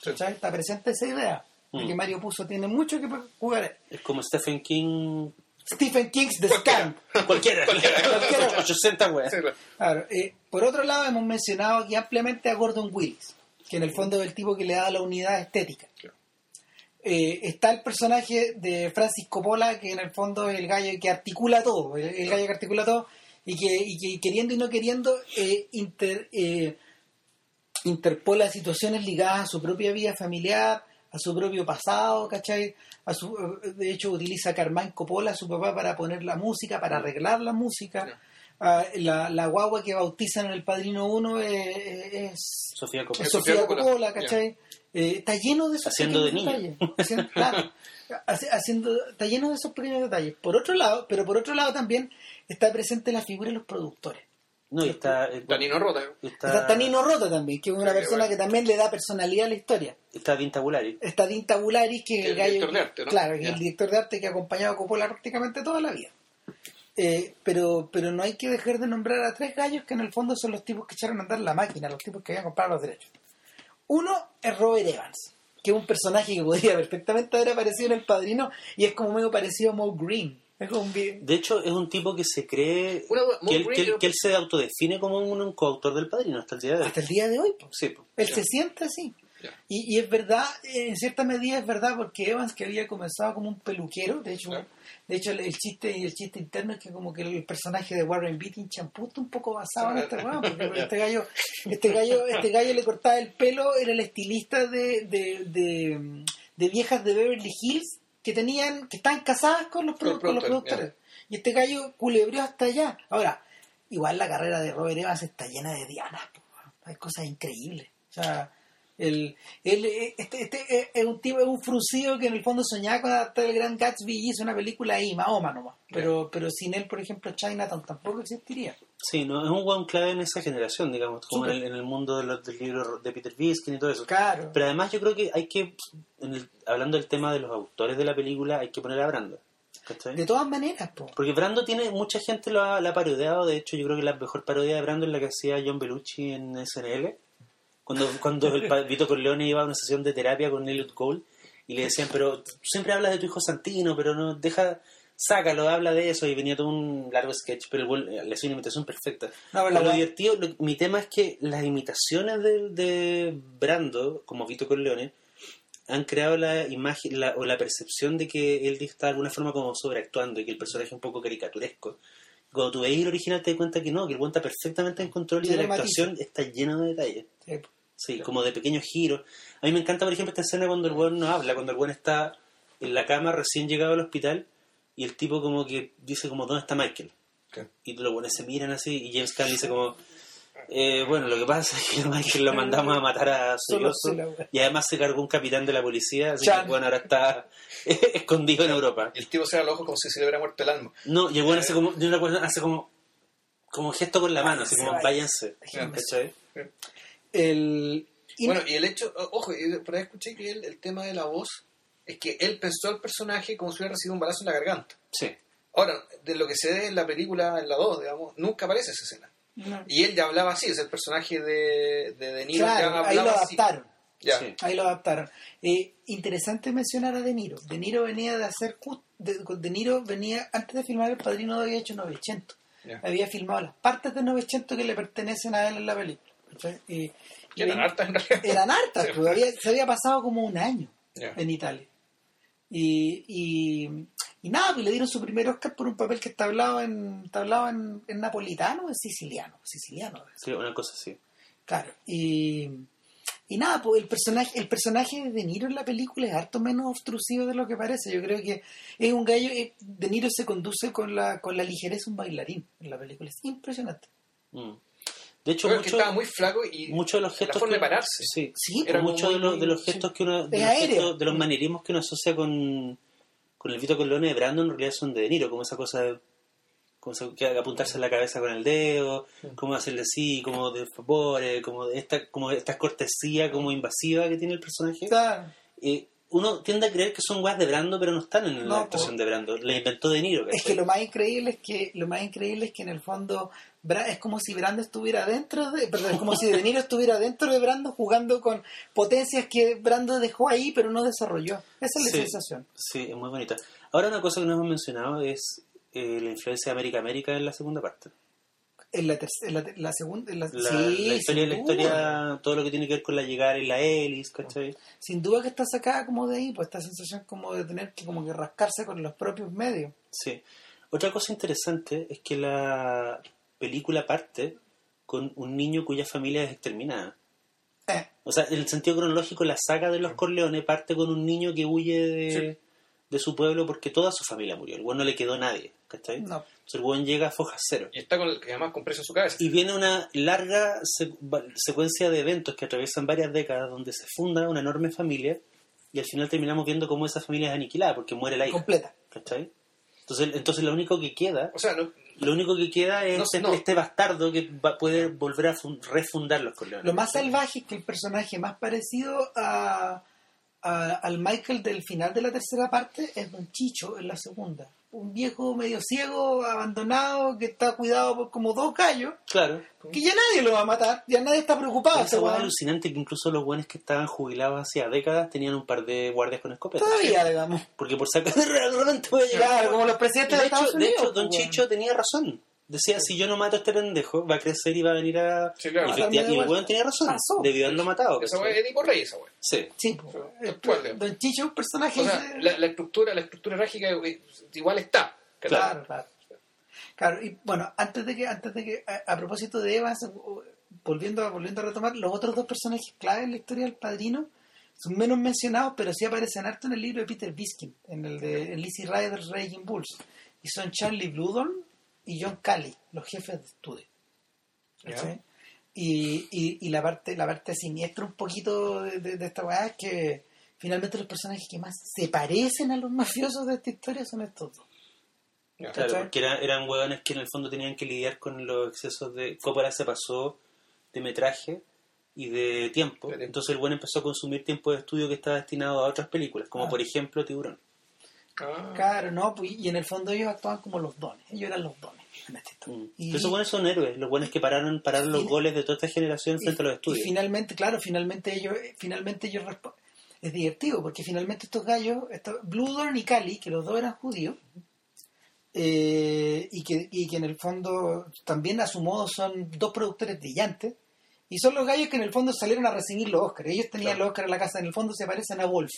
¿cachai? está presente esa idea de que Mm. Mario Puzo tiene mucho que jugar. Es como Stephen King. Stephen King's The Cualquiera. Stand. Cualquiera. Cualquiera. 800 weas. Sí, claro. Claro, eh, por otro lado, hemos mencionado aquí ampliamente a Gordon Willis, que en el fondo es el tipo que le da la unidad estética. Claro. Eh, está el personaje de Francis Coppola, que en el fondo es el gallo que articula todo, el, el gallo que articula todo, y que, y que queriendo y no queriendo eh, inter- eh, interpola situaciones ligadas a su propia vida familiar, a su propio pasado, ¿cachai? A su, de hecho, utiliza a Carmine Coppola, su papá, para poner la música, para arreglar la música. Ah, la, la guagua que bautizan en el Padrino 1 es, es, Sofía Coppola. es Sofía Coppola, Coppola, ¿cachai? Eh, está lleno de esos Haciendo pequeños detalles. Haciendo- claro, haciendo, está lleno de esos pequeños detalles. Por otro lado, pero por otro lado también está presente la figura de los productores. No, y está. eh, Danino Rota. Está, Está Tanino Rota también, que es una persona bueno. que también le da personalidad a la historia. está Dean Tabulari. Está Dean Tabularis, que es el, El gallo. director de arte, ¿no? Claro, que es el director de arte que ha acompañado a Coppola prácticamente toda la vida. Eh, pero, pero no hay que dejar de nombrar a tres gallos que en el fondo son los tipos que echaron a andar la máquina, los tipos que habían comprado los derechos. Uno es Robert Evans, que es un personaje que podría perfectamente haber aparecido en El Padrino y es como medio parecido a Moe Green. Es como un De hecho, es un tipo que se cree. Que, él, Moe que, él, Green- que él se autodefine como un, un coautor del padrino hasta el día de hoy. hasta el día de hoy. po. Sí, po. Él se siente así. Y, y es verdad, en cierta medida es verdad, porque Evans, que había comenzado como un peluquero, de hecho, de hecho el, el chiste el chiste interno es que como que el personaje de Warren Beatty en champú está un poco basado en este porque este gallo, este gallo, este gallo le cortaba el pelo, era el estilista de, de, de, de viejas de Beverly Hills que tenían, que estaban casadas con los, produ- con los productores. Y este gallo culebrió hasta allá. Ahora, igual la carrera de Robert Evans está llena de dianas, hay cosas increíbles. O sea, El, este, este eh, es un tipo, es un fruncido que en el fondo soñaba con adaptar el Gran Gatsby y hizo una película ahí, Mahoma nomás. Pero, pero sin él, por ejemplo, Chinatown tampoco existiría. Sí, no, es un buen clave en esa generación, digamos, como en el, en el mundo de los, del libro de Peter Viskin y todo eso. Claro. Pero además yo creo que hay que, en el- hablando del tema de los autores de la película, hay que poner a Brando. ¿cachai? De todas maneras, po. Porque Brando tiene, mucha gente lo ha, la ha parodiado, de hecho yo creo que la mejor parodia de Brando es la que hacía John Belushi en SNL, cuando, cuando el Vito Corleone iba a una sesión de terapia con Elliot Cole y le decían, pero tú siempre hablas de tu hijo Santino, pero no, deja, sácalo, habla de eso, y venía todo un largo sketch, pero buen- le hacía una imitación perfecta. No, pero la divertido, lo- mi tema es que las imitaciones de, de Brando, como Vito Corleone, han creado la imagen la- o la percepción de que él está de alguna forma como sobreactuando y que el personaje es un poco caricaturesco. Cuando tú veis el original te das cuenta que no, que el buen está perfectamente en control y Tiene la actuación está llena de detalles. Sí, como de pequeños giros. A mí me encanta, por ejemplo, esta escena cuando el buen no habla, cuando el buen está en la cama recién llegado al hospital y el tipo como que dice como, ¿dónde está Michael? Y los buenos se miran así y James Caan dice como, eh, bueno, lo que pasa es que Michael lo mandamos a matar a Sollozo y además se cargó un capitán de la policía, así Chan. que bueno, ahora está escondido en Europa. Y el tipo cierra los ojos como si se le hubiera muerto el alma. No, y el bueno hace como, yo acuerdo, hace como, como gesto con la mano, así como, váyanse. El, y Bueno, y el hecho, ojo, y por ahí escuché que él- el tema de la voz es que él pensó al personaje como si hubiera recibido un balazo en la garganta. Sí. Ahora, de lo que se ve en la película, en la 2, digamos, nunca aparece esa escena. No. Y él ya hablaba así, es el personaje de, de De Niro Claro, ahí lo adaptaron. Ya. Sí. Ahí lo adaptaron. Eh, interesante mencionar a De Niro. De Niro venía de hacer. De, de Niro venía, antes de filmar El Padrino, había hecho 900. Ya. Había filmado las partes de 900 que le pertenecen a él en la película. eran hartas en realidad. eran hartas, Sí. pues, había- se había pasado como un año Ya. en Italia. Y, y, y nada, pues le dieron su primer Oscar por un papel que está hablado en, está hablado en, en napolitano o en siciliano. Siciliano, Sí, una cosa así. Claro, y, y nada, pues el personaje, el personaje de De Niro en la película es harto menos obstrusivo de lo que parece. Yo creo que es un gallo, eh, De Niro se conduce con la, con la ligereza de un bailarín en la película. Es impresionante. Mm. De hecho, Creo que mucho, estaba muy flaco y muchos de los la gestos forma que- de pararse. sí, Sí, Era muchos de los, de los sí. gestos que uno de Es los, aéreo. gestos- de los manierismos que uno asocia con, con el Vito Corleone de Brandon en realidad son de De Niro como esa cosa de como esa- que apuntarse en la cabeza con el dedo como hacerle así como de favores como de esta como de esta cortesía como invasiva que tiene el personaje. Claro. Eh, uno tiende a creer que son guas de Brando pero no están en No, la actuación de Brando. La inventó De Niro Es que lo más increíble es que lo más increíble es que en el fondo Bra- es como si Brando estuviera dentro de, perdón, es como si De Niro estuviera dentro de Brando jugando con potencias que Brando dejó ahí pero no desarrolló. Esa es la Sí. sensación. Sí, es muy bonita. Ahora una cosa que no hemos mencionado es eh, la influencia de América América en la segunda parte. En la, en la, la segunda, en la, La, sí, la historia, la historia, todo lo que tiene que ver con la llegada en la hélice, ¿cachai? sin duda que está sacada como de ahí, pues esta sensación como de tener que como que rascarse con los propios medios. Sí. Otra cosa interesante es que la película parte con un niño cuya familia es exterminada. Eh, O sea, en el sentido cronológico, la saga de los Corleones parte con un niño que huye de, de su pueblo porque toda su familia murió. El buen no le quedó nadie, ¿cachai? no. Entonces el buen llega a foja cero. Y está con el, además con preso en su cabeza. Y viene una larga secuencia de eventos que atraviesan varias décadas donde se funda una enorme familia y al final terminamos viendo cómo esa familia es aniquilada porque muere la hija. completa. ¿Cachai? Entonces, entonces lo único que queda, O sea, no, lo único que queda es No, este, no. este bastardo que va, puede volver a fun- refundar los Corleones. Lo más salvaje es que el personaje más parecido a, a- al Michael del final de la tercera parte es Don Chicho en la segunda. Un viejo medio ciego, abandonado, que está cuidado por como dos gallos, Claro. que ya nadie lo va a matar, ya nadie está preocupado. Esa weón. alucinante que incluso los buenos que estaban jubilados hacía décadas tenían un par de guardias con escopetas. Todavía, digamos. Porque por sacar realmente puede llegar. Claro, como los presidentes de, de, hecho, Estados de Unidos. hecho, Don pues. Chicho tenía razón. Decía, si yo no mato a este pendejo, va a crecer y va a venir a... Sí, claro. Y, el weón tenía razón. Pasó. Debió haberlo matado. esa weá es Edipo Rey, esa weá. Sí. Sí, pues, Don Chicho es un personaje. O sea, la, la estructura, la estructura trágica igual está. Claro, claro. Claro, y bueno, antes de que, antes de que, a, a propósito de Evans, uh, volviendo a, volviendo a retomar, los otros dos personajes clave en la historia del padrino son menos mencionados, pero sí aparecen harto en el libro de Peter Biskin, en el de Lizzie Riders Raging Bulls. Y son Charlie Bludon y John Calley, los jefes de estudio. Y, y, y la parte la parte siniestra un poquito de, de- de esta weá es que finalmente los personajes que más se parecen a los mafiosos de esta historia son estos dos. Claro, porque era- eran hueones que en el fondo tenían que lidiar con los excesos de... Coppola se pasó de metraje y de tiempo. De tiempo. Entonces el buen empezó a consumir tiempo de estudio que estaba destinado a otras películas, como Ah. por ejemplo Tiburón. Claro, no, pues, y en el fondo ellos actuaban como los dones, ellos eran los dones historia. Mm. Y- esos buenos son héroes, los buenos que pararon, pararon los Y- goles de toda esta generación y, frente a los y estudios. finalmente, claro, finalmente ellos, finalmente ellos es divertido porque finalmente estos gallos, estos, Blue Dorn y Cali, que los dos eran judíos, eh, y, que, y que en el fondo también a su modo son dos productores brillantes, y son los gallos que en el fondo salieron a recibir los Oscars. Ellos tenían Claro. los Oscars en la casa, en el fondo se parecen a Wolf,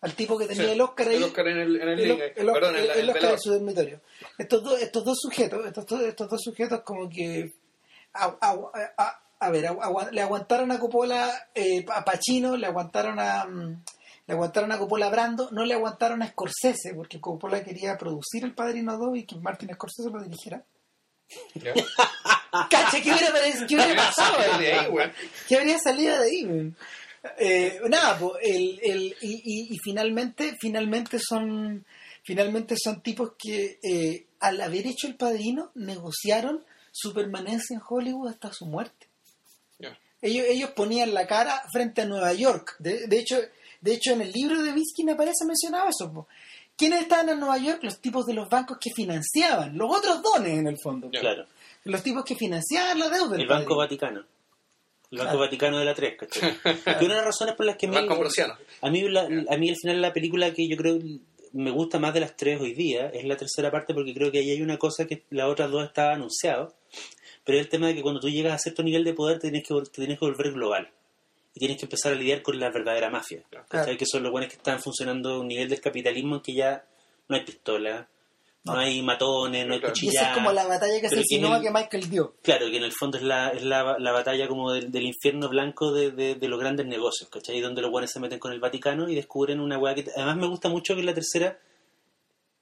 al tipo que tenía Sí, el Oscar ahí. El Oscar en el, en el, perdón, Oscar en su dormitorio. Estos dos, estos dos sujetos, estos dos, estos dos sujetos como que a, a- a- a ver, agu- le aguantaron a Coppola eh, a Pacino, le aguantaron a mm, le aguantaron a Coppola a Brando, no le aguantaron a Scorsese, porque Coppola quería producir El Padrino 2 y que Martin Scorsese lo dirigiera. ¿Qué hubiera, parec- qué hubiera pasado? Salió de ahí, güey. ¿Qué habría salido de ahí? Eh, nada, po, el, el, y, y- y finalmente, finalmente son finalmente son tipos que eh, al haber hecho el padrino negociaron su permanencia en Hollywood hasta su muerte. Ellos, ellos ponían la cara frente a Nueva York. De, de hecho, de hecho, en el libro de Biskin aparece mencionado eso. po. ¿Quiénes estaban en Nueva York? Los tipos de los bancos que financiaban, los otros dones en el fondo. Claro, Los tipos que financiaban la deuda. del el Banco padrino. Vaticano. El Banco Claro. Vaticano de la 3, ¿cachai? Que una de las razones por las que a mí, Banco Ambrosiano. a mí, la- a mí al final la película que yo creo me gusta más de las tres hoy día es la tercera parte porque creo que ahí hay una cosa que las otras dos estaba anunciado, pero es el tema de que cuando tú llegas a cierto nivel de poder te tienes que, te tienes que volver global y tienes que empezar a lidiar con la verdadera mafia, ¿cachai? Claro. que son los buenos que están funcionando a un nivel del capitalismo en que ya no hay pistola, no, hay matones, no hay Claro. Y cuchillas. esa es como la batalla que se que insinúa el- que Michael dio. Claro, que en el fondo es la, es la, la batalla como del, del infierno blanco de, de, de los grandes negocios, ¿cachai? Donde los guanes se meten con el Vaticano y descubren una weá que... Además me gusta mucho que en la tercera,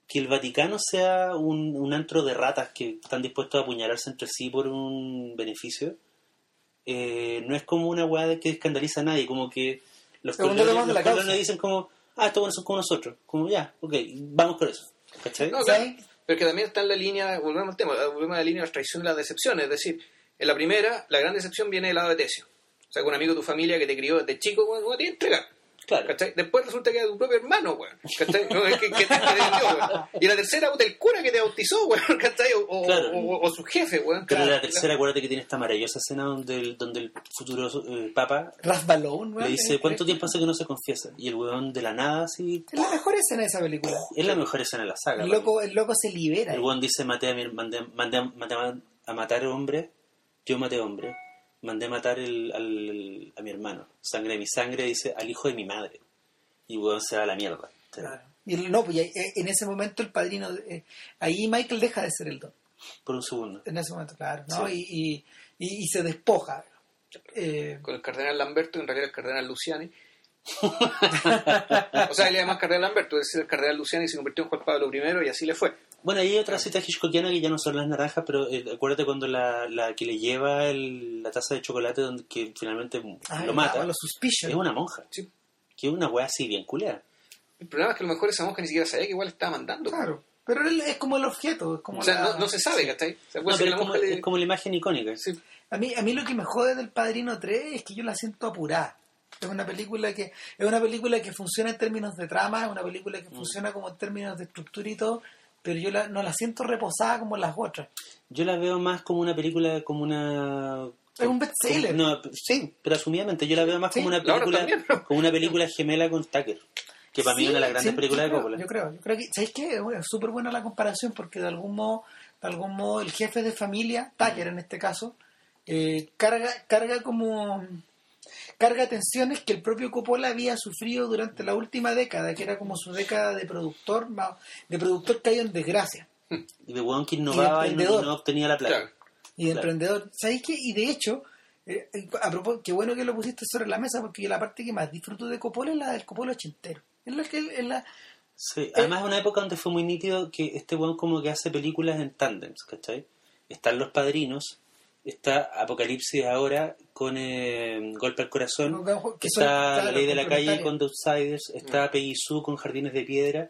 que el Vaticano sea un, un antro de ratas que están dispuestos a apuñalarse entre sí por un beneficio. Eh, no es como una weá de que escandaliza a nadie, como que los causa. dicen como, ah, estos buenos son como nosotros, como ya, ok, vamos con eso, ¿cachai? No, claro. Pero que también está en la línea, volvemos al tema, volvemos a la línea de las traiciones y las decepciones. Es decir, en la primera, la gran decepción viene del lado de Tesio. O sea, que un amigo de tu familia que te crió desde chico, bueno, te entregar. Claro. ¿Cachai? Después resulta que era tu propio hermano, weón. ¿Cachai? No, es que, que te, que te vendió, weón. Y la tercera, puta, el cura que te bautizó, weón. ¿Cachai? O, o, Claro. o- o su jefe, weón. Pero Claro. la tercera, acuérdate que tiene esta maravillosa escena donde el, donde el futuro eh, papa weón, le dice, ¿cuánto tiempo hace que no se confiesa? Y el weón de la nada, así, Es la mejor escena de esa película. es la mejor escena de la saga. El loco, el loco se libera. El weón dice, maté a mi, mandé, mandé, mandé a- a matar hombres, yo maté hombres, mandé a matar el- al- a mi hermano, sangre de mi sangre, dice, al hijo de mi madre. Y weón se va a la mierda. Claro. Y el- no, pues eh, en ese momento el padrino, eh, ahí Michael deja de ser el don. Por un segundo. En ese momento, claro, ¿no? Sí. Y, y, y- y se despoja. Eh, Con el cardenal Lamberto, en realidad el cardenal Luciani. o sea, él le llama cardenal Lamberto, es decir, el cardenal Luciani se convirtió en Juan Pablo I y así le fue. Bueno, hay otra cita hitchcockiana que ya no son las naranjas, pero eh, acuérdate cuando la, la que le lleva el- la taza de chocolate donde que finalmente ah, lo mata, suspicion. es una monja. Sí. Que es una wea así bien culera. El problema es que a lo mejor esa monja ni siquiera sabía que igual estaba mandando. Claro. Pero él es como el objeto. Es como O sea, la- no, no se sabe, ¿cachai? O sea, No, es, como, monja le- es como la imagen icónica. Sí. A mí, a mí lo que me jode del Padrino 3 es que yo la siento apurada. Es una película que es una película que funciona en términos de trama, es una película Mm. que funciona como en términos de estructura y todo, pero yo la- no la siento reposada como las otras. Yo la veo más como una película, como una... Es un bestseller. No, sí, pero asumidamente yo la veo más Sí, como una película como una película gemela con Tucker, que para mí es Sí, una de las grandes sí, películas de Coppola. Yo creo, yo creo que, ¿sabéis qué? Es súper buena la comparación porque de algún modo, de algún modo el jefe de familia, Tucker en este caso, eh, carga, carga como carga tensiones que el propio Coppola había sufrido durante la última década, que era como su década de productor, de productor caído en desgracia Y de weón que innovaba y, no, y no obtenía la plata. Claro. y de Claro. emprendedor. ¿Sabéis qué? Y de hecho, eh, a propósito, qué bueno que lo pusiste sobre la mesa porque la parte que más disfruto de Coppola es la del Coppola ochentero. Es la que es la, Sí, además es una época donde fue muy nítido que este weón como que hace películas en tándems, ¿cachai? Están los padrinos, está Apocalipsis ahora con eh, Golpe al Corazón, Que son, está La Ley de la Calle con The Outsiders, está Peggy Sue con Jardines de Piedra,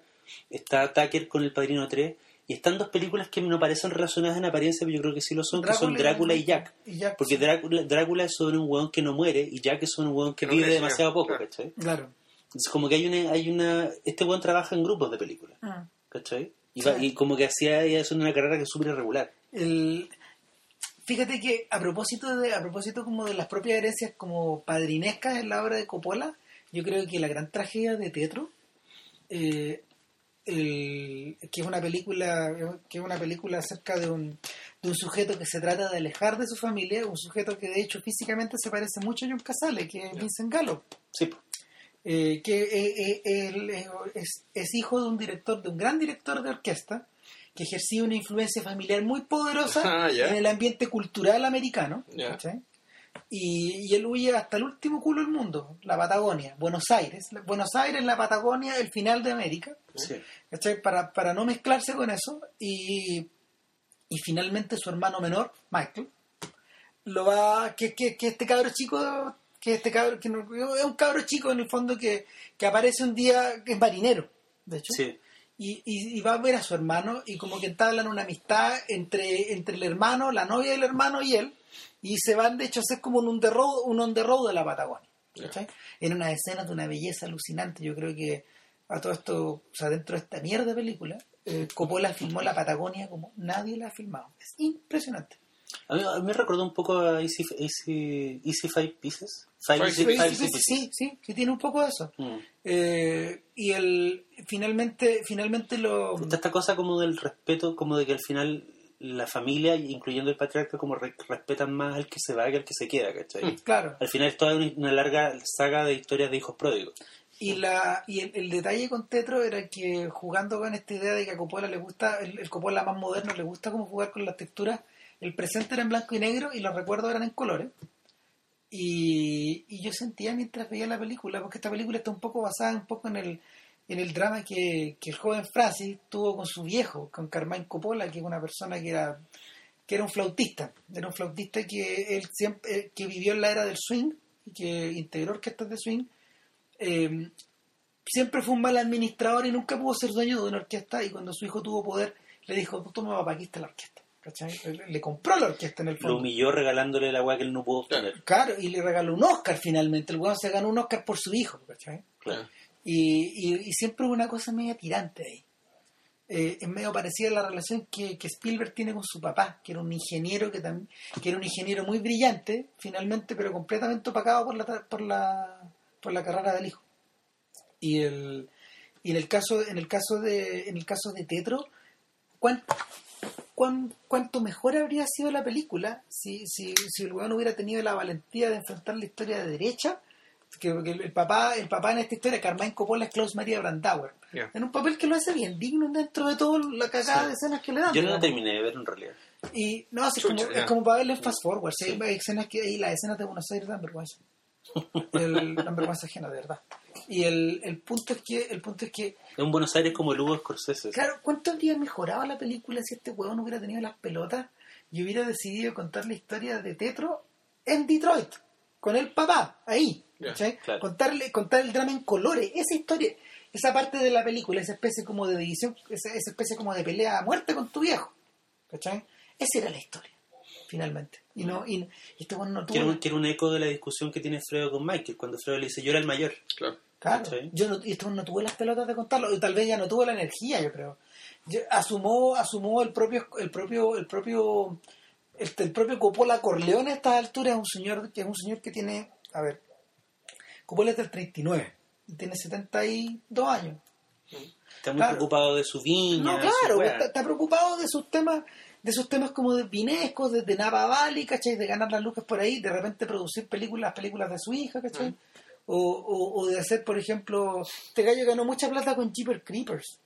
está Tucker con El Padrino 3, y están dos películas que no parecen relacionadas en apariencia, pero yo creo que sí lo son, que son Drácula y Jack. y Jack, Porque sí. Drácula, Drácula es sobre un hueón que no muere y Jack es sobre un hueón que no vive demasiado poco, claro. ¿cachai? Claro. Entonces como que hay una, hay una... Este hueón trabaja en grupos de películas, Mm. ¿cachai? Y, Sí. va- y como que hacía ella es una carrera que es súper irregular. El, fíjate que a propósito de a propósito como de las propias herencias como padrinescas en la obra de Coppola, yo creo que la gran tragedia de Tetro, eh, el- que es una película que es una película acerca de un, de un sujeto que se trata de alejar de su familia, un sujeto que de hecho físicamente se parece mucho a John Casale, que es Vincent Gallo. Sí, eh, que eh, eh, él es- es hijo de un director, de un gran director de orquesta, que ejercía una influencia familiar muy poderosa Ah, en el ambiente cultural americano. Y, y él huye hasta el último culo del mundo, la Patagonia, Buenos Aires. Buenos Aires, la Patagonia, el final de América. Para, para no mezclarse con eso. Y, y finalmente su hermano menor, Michael, lo va. que, que, que este cabro chico. que este cabro. que no- es un cabro chico en el fondo que, que aparece un día. que es marinero, de hecho. Sí. Y, y- y va a ver a su hermano y como que entablan una amistad entre, entre el hermano, la novia del hermano y él. Y se van, de hecho, a hacer como un on the road, un on the road de la Patagonia. En unas escenas de una belleza alucinante. Yo creo que a todo esto, o sea, dentro de esta mierda película, eh, Coppola filmó la Patagonia como nadie la ha filmado. Es impresionante. A mí, a mí me recordó un poco a Easy, Easy, Easy Five Pieces. Five, Five Easy-. Five Sí, Easy sí, Pieces. sí, sí, sí, tiene un poco de eso. Mm. Eh, y el finalmente, finalmente lo... Está esta cosa como del respeto, como de que al final la familia, incluyendo el patriarca, como re- respetan más al que se va que al que se queda, ¿cachai? Claro. Al final es toda una, una larga saga de historias de hijos pródigos. Y, la, y el, el detalle con Tetro era que jugando con esta idea de que a Coppola le gusta, el, el Coppola más moderno le gusta como jugar con las texturas, el presente era en blanco y negro y los recuerdos eran en colores. Y, yo sentía mientras veía la película, porque esta película está un poco basada un poco en el, en el drama que, que el joven Francis tuvo con su viejo, con Carmine Coppola, que es una persona que era que era un flautista, era un flautista que él siempre eh, que vivió en la era del swing y que integró orquestas de swing eh, siempre fue un mal administrador y nunca pudo ser dueño de una orquesta y cuando su hijo tuvo poder le dijo, toma papá, aquí está la orquesta. ¿Cachai? Le, le compró la orquesta en el Lo fondo. humilló regalándole la weá que él no pudo obtener. Claro, y le regaló un Oscar finalmente. El weón se ganó un Oscar por su hijo, ¿cachai? Claro. Y, y, y siempre hubo una cosa media tirante ahí. Eh, es medio parecida a la relación que, que Spielberg tiene con su papá, que era un ingeniero que, tam- que era un ingeniero muy brillante, finalmente, pero completamente opacado por la, por la, por la carrera del hijo. Y el, y en el caso, en el caso de, en el caso de Tetro, ¿cuán- cuán- cuánto mejor habría sido la película si, si, si el weón hubiera tenido la valentía de enfrentar la historia de derecha? Que, que el, papá, el papá en esta historia, Carmine Coppola, es Klaus Maria Brandauer. En un papel que lo hace bien digno dentro de toda la cagada Sí. de escenas que le dan. Yo no la terminé de ver en realidad. Y no, así Chucha, como, ya. es como para verle en fast forward. sí, Sí. Hay escenas que y las escenas de Buenos Aires dan vergüenza. El, dan vergüenza ajena, de verdad. Y el, el punto es que, el punto es que, Es un Buenos Aires como el Hugo Scorsese. claro, ¿cuánto habría mejorado la película si este huevón hubiera tenido las pelotas y hubiera decidido contar la historia de Tetro en Detroit? Con el papá, ahí. Claro. Contarle, contar el drama en colores, esa historia, esa parte de la película, esa especie como de división, esa, esa especie como de pelea a muerte con tu viejo. ¿Cachai? Esa era la historia, finalmente. Y no, y, y este weón no tuvo. Quiero, un- quiero un eco de la discusión que tiene Fredo con Michael, cuando Fredo le dice, yo era el mayor. Claro. Yo no, y este weón no tuvo las pelotas de contarlo, y tal vez ya no tuvo la energía, yo creo. Yo- asumó, asumó el propio, el propio, el propio, el, el propio Coppola Corleone a esta altura es un señor que es un señor que tiene, a ver, Coppola es del 39 y tiene 72 años. Está muy Claro. preocupado de su viña. No, claro, está, está preocupado de sus temas, de sus temas como de vinescos, de, de Napa Valley, ¿cachai? De ganar las lucas por ahí, de repente producir películas, películas de su hija, ¿cachai? O, o, o de hacer, por ejemplo, este gallo ganó mucha plata con Jeepers Creepers.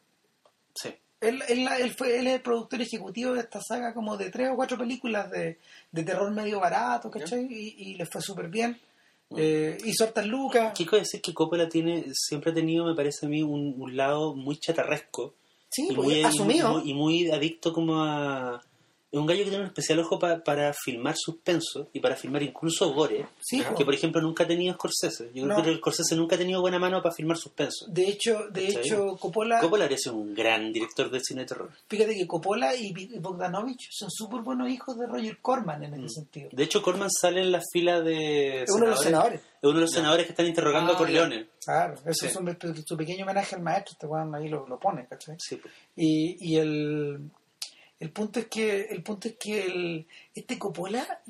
Sí. Él, él, él fue, él es el productor ejecutivo de esta saga como de tres o cuatro películas de, de terror medio barato, ¿cachai? Y, y le fue súper bien. Eh, hizo hartas lucas. Quiero decir que Coppola tiene, siempre ha tenido, me parece a mí, un, un lado muy chatarresco. Sí, y pues, muy, asumido. y muy- y muy adicto como a, es un gallo que tiene un especial ojo pa- para filmar suspenso y para filmar incluso gore, Sí, que por ejemplo nunca ha tenido Scorsese. Yo No. creo que Scorsese nunca ha tenido buena mano para filmar suspenso. de hecho, de ¿Cachai? hecho, Coppola, Coppola sido un gran director de cine de terror. fíjate que Coppola y Bogdanovich son súper buenos hijos de Roger Corman en ese Mm. sentido. De hecho, Corman sale en la fila de Es uno de los senadores. Es uno de los senadores que están interrogando Ah, a Corleone. Claro, eso Sí. es un, su pequeño homenaje al maestro, este weón ahí lo, lo pone, ¿cachai? Sí, pues. Y, y el, el punto es que el punto es que el, este Coppola,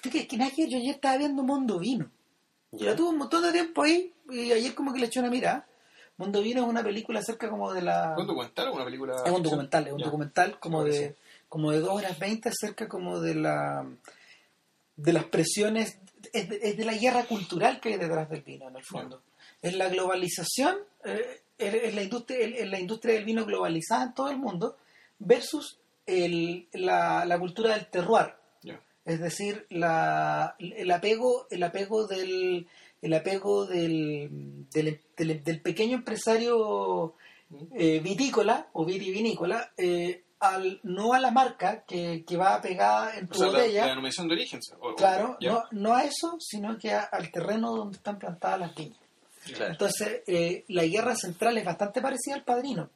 que, que, que ver, yo ayer estaba viendo Mundo Vino. Ya. Ya tuve un montón de tiempo ahí y ayer como que le eché una mirada. Mundo Vino es una película acerca como de la... ¿Un documental o una película? Es un documental, es un documental como de, como de 2 horas 20 acerca como de la de las presiones, es de, es de la guerra cultural que hay detrás del vino en el fondo. Es la globalización, eh, es, es la industria, es la industria del vino globalizada en todo el mundo versus el, la, la cultura del terroir. Es decir, la, el apego, el apego del, el apego del, del, del- del pequeño empresario eh, vitícola o vitivinícola eh, al, no a la marca que, que va pegada en O tu sea, la, botella, la denominación de origen. o- o- claro, no, no a eso, sino que a- al terreno donde están plantadas las viñas. Claro. Entonces, eh, la guerra central es bastante parecida al padrino.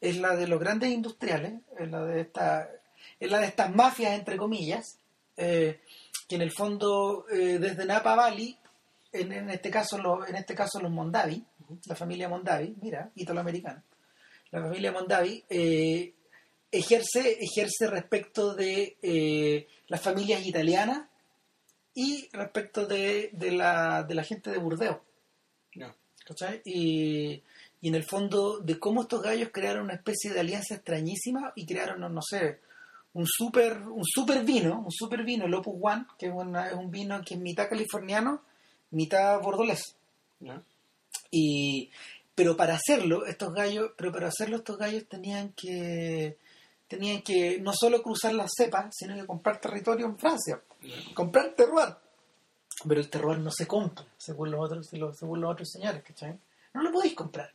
Es la de los grandes industriales, es la de, esta, es la de estas mafias, entre comillas, eh, que en el fondo, eh, desde Napa Valley, en, en este caso los, en este caso los Mondavi, la familia Mondavi, mira, italoamericana, la familia Mondavi, eh, ejerce, ejerce respecto de las familias italianas y respecto de, de, la, de la gente de Burdeos. Ya. ¿cachai? Y, y en el fondo de cómo estos gallos crearon una especie de alianza extrañísima y crearon, no, no sé, un super, un super vino, un super vino, el Opus One, que es, una- es un vino que es mitad californiano, mitad bordolés. Y, pero para hacerlo, estos gallos, pero para hacerlo estos gallos tenían que tenían que no solo cruzar las cepas, sino que comprar territorio en Francia, comprar terroir. Pero el terroir no se compra, según los otros, según los otros señores, ¿cachai? No lo podéis comprar.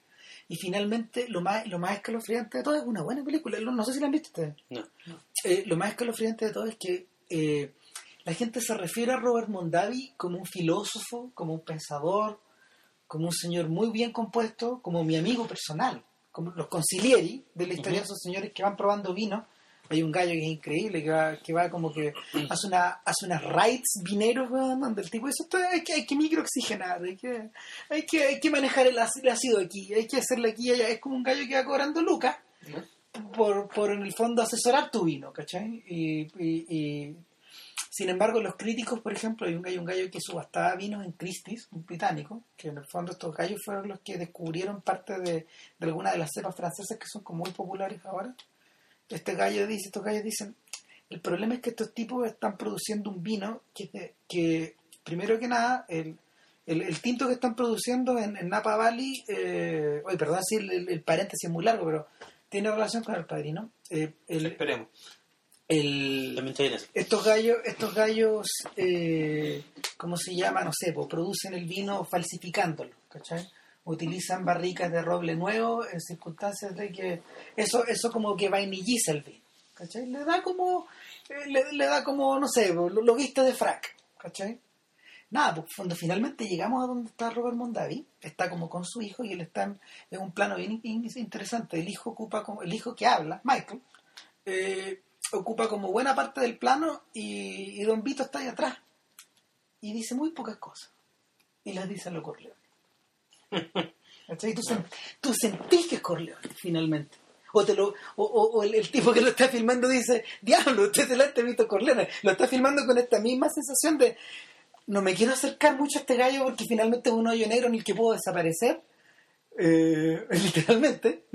Y finalmente, lo más, lo más escalofriante de todo es una buena película. No sé si la han visto ustedes. No. Eh, lo más escalofriante de todo es que eh, la gente se refiere a Robert Mondavi como un filósofo, como un pensador, como un señor muy bien compuesto, como mi amigo personal, como los concilieri de la historia de esos señores que van probando vino. Hay un gallo que es increíble, que va, que va como que hace una hace unas raids vineros, weón, donde el tipo dice, hay que, hay que microoxigenar, hay que, hay que, hay que manejar el ácido, aquí, hay que hacerle aquí allá. Es como un gallo que va cobrando lucas por, por en el fondo asesorar tu vino, ¿cachai? Y, y- y, sin embargo, los críticos, por ejemplo, hay un gallo, un gallo que subastaba vinos en Christie's, un británico, que en el fondo estos gallos fueron los que descubrieron parte de, de algunas de las cepas francesas que son como muy populares ahora. Este gallo dice, estos gallos dicen, el problema es que estos tipos están produciendo un vino que, que primero que nada, el, el, el tinto que están produciendo en, en Napa Valley, eh, oye, perdón si el, el- el paréntesis es muy largo, pero tiene relación con el padrino. Eh, el, Esperemos. estos gallos, estos gallos, eh, ¿cómo se llama? No sé, pues, producen el vino falsificándolo, ¿cachai? Utilizan barricas de roble nuevo en circunstancias de que eso, eso como que vainilliza el vino. Le da como, eh, le, da como, no sé, lo, lo viste de frac, ¿cachai? Nada, pues cuando finalmente llegamos a donde está Robert Mondavi, está como con su hijo y él está en, un plano bien in- interesante. El hijo ocupa como, el hijo que habla, Michael, eh, ocupa como buena parte del plano y, y Don Vito está ahí atrás. Y dice muy pocas cosas. Y las dice a lo Corleone. ¿Cachai? Tú, sen- tú sentís que es Corleone, finalmente. O, te lo, o, o- o el, el tipo que lo está filmando dice, diablo, usted se la ha visto Corleone. Lo está filmando con esta misma sensación de, no me quiero acercar mucho a este gallo porque finalmente es un hoyo negro en el que puedo desaparecer. Eh, literalmente,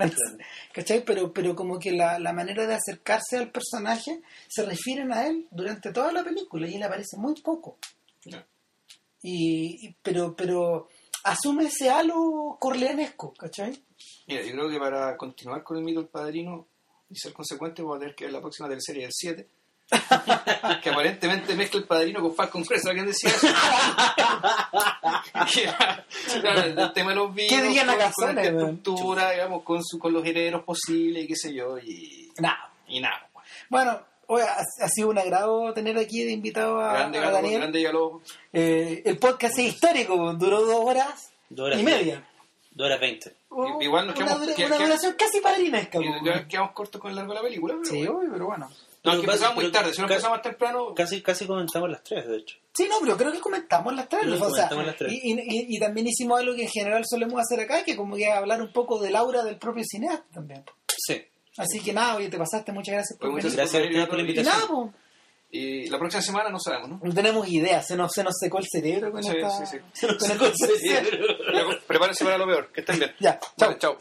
¿cachai? Pero, pero como que la, la manera de acercarse al personaje se refieren a él durante toda la película y él aparece muy poco. Y, y- pero, pero asume ese halo corleonesco, ¿cachai? Mira, yo creo que para continuar con el mito del padrino y ser consecuente, voy a tener que ver la próxima teleserie del 7. que aparentemente mezcla el padrino con Falcon Crest. ¿Alguien decía eso? Claro, el tema de los vinos, ¿Qué dirían con, con man? estructura, digamos, con, su, con los herederos posibles y qué sé yo, y, Nada. y nada. Bueno, Oye, ha, ha sido un agrado tener aquí de invitado a, grande, a Galo, Daniel. grande Galo. Eh, el podcast es histórico, duró dos horas, Dos horas y media. Dos horas veinte. I- igual nos una, quedamos- que- una que- duración casi padrinesca. Ya quedamos cortos con el largo de la película. pero Sí, bueno. obvio, pero bueno. No, es Pero que empezamos muy tarde. Si no empezamos más temprano, Casi, casi comentamos las tres, de hecho. Sí, no, pero creo que comentamos las tres. Que o sea, comentamos las tres. Y, y- y también hicimos algo que en general solemos hacer acá, que como que hablar un poco del aura del propio cineasta también. Sí. Así que nada, oye, te pasaste, muchas gracias por Pues muchas Gracias por la Y invitación. nada, pues, y la próxima semana no sabemos, ¿no? no tenemos idea, se nos, se nos secó el cerebro con Sí, esta sí, sí. con el concepto. Prepárense para lo peor. Que estén bien. Ya, chao. Vale, chao.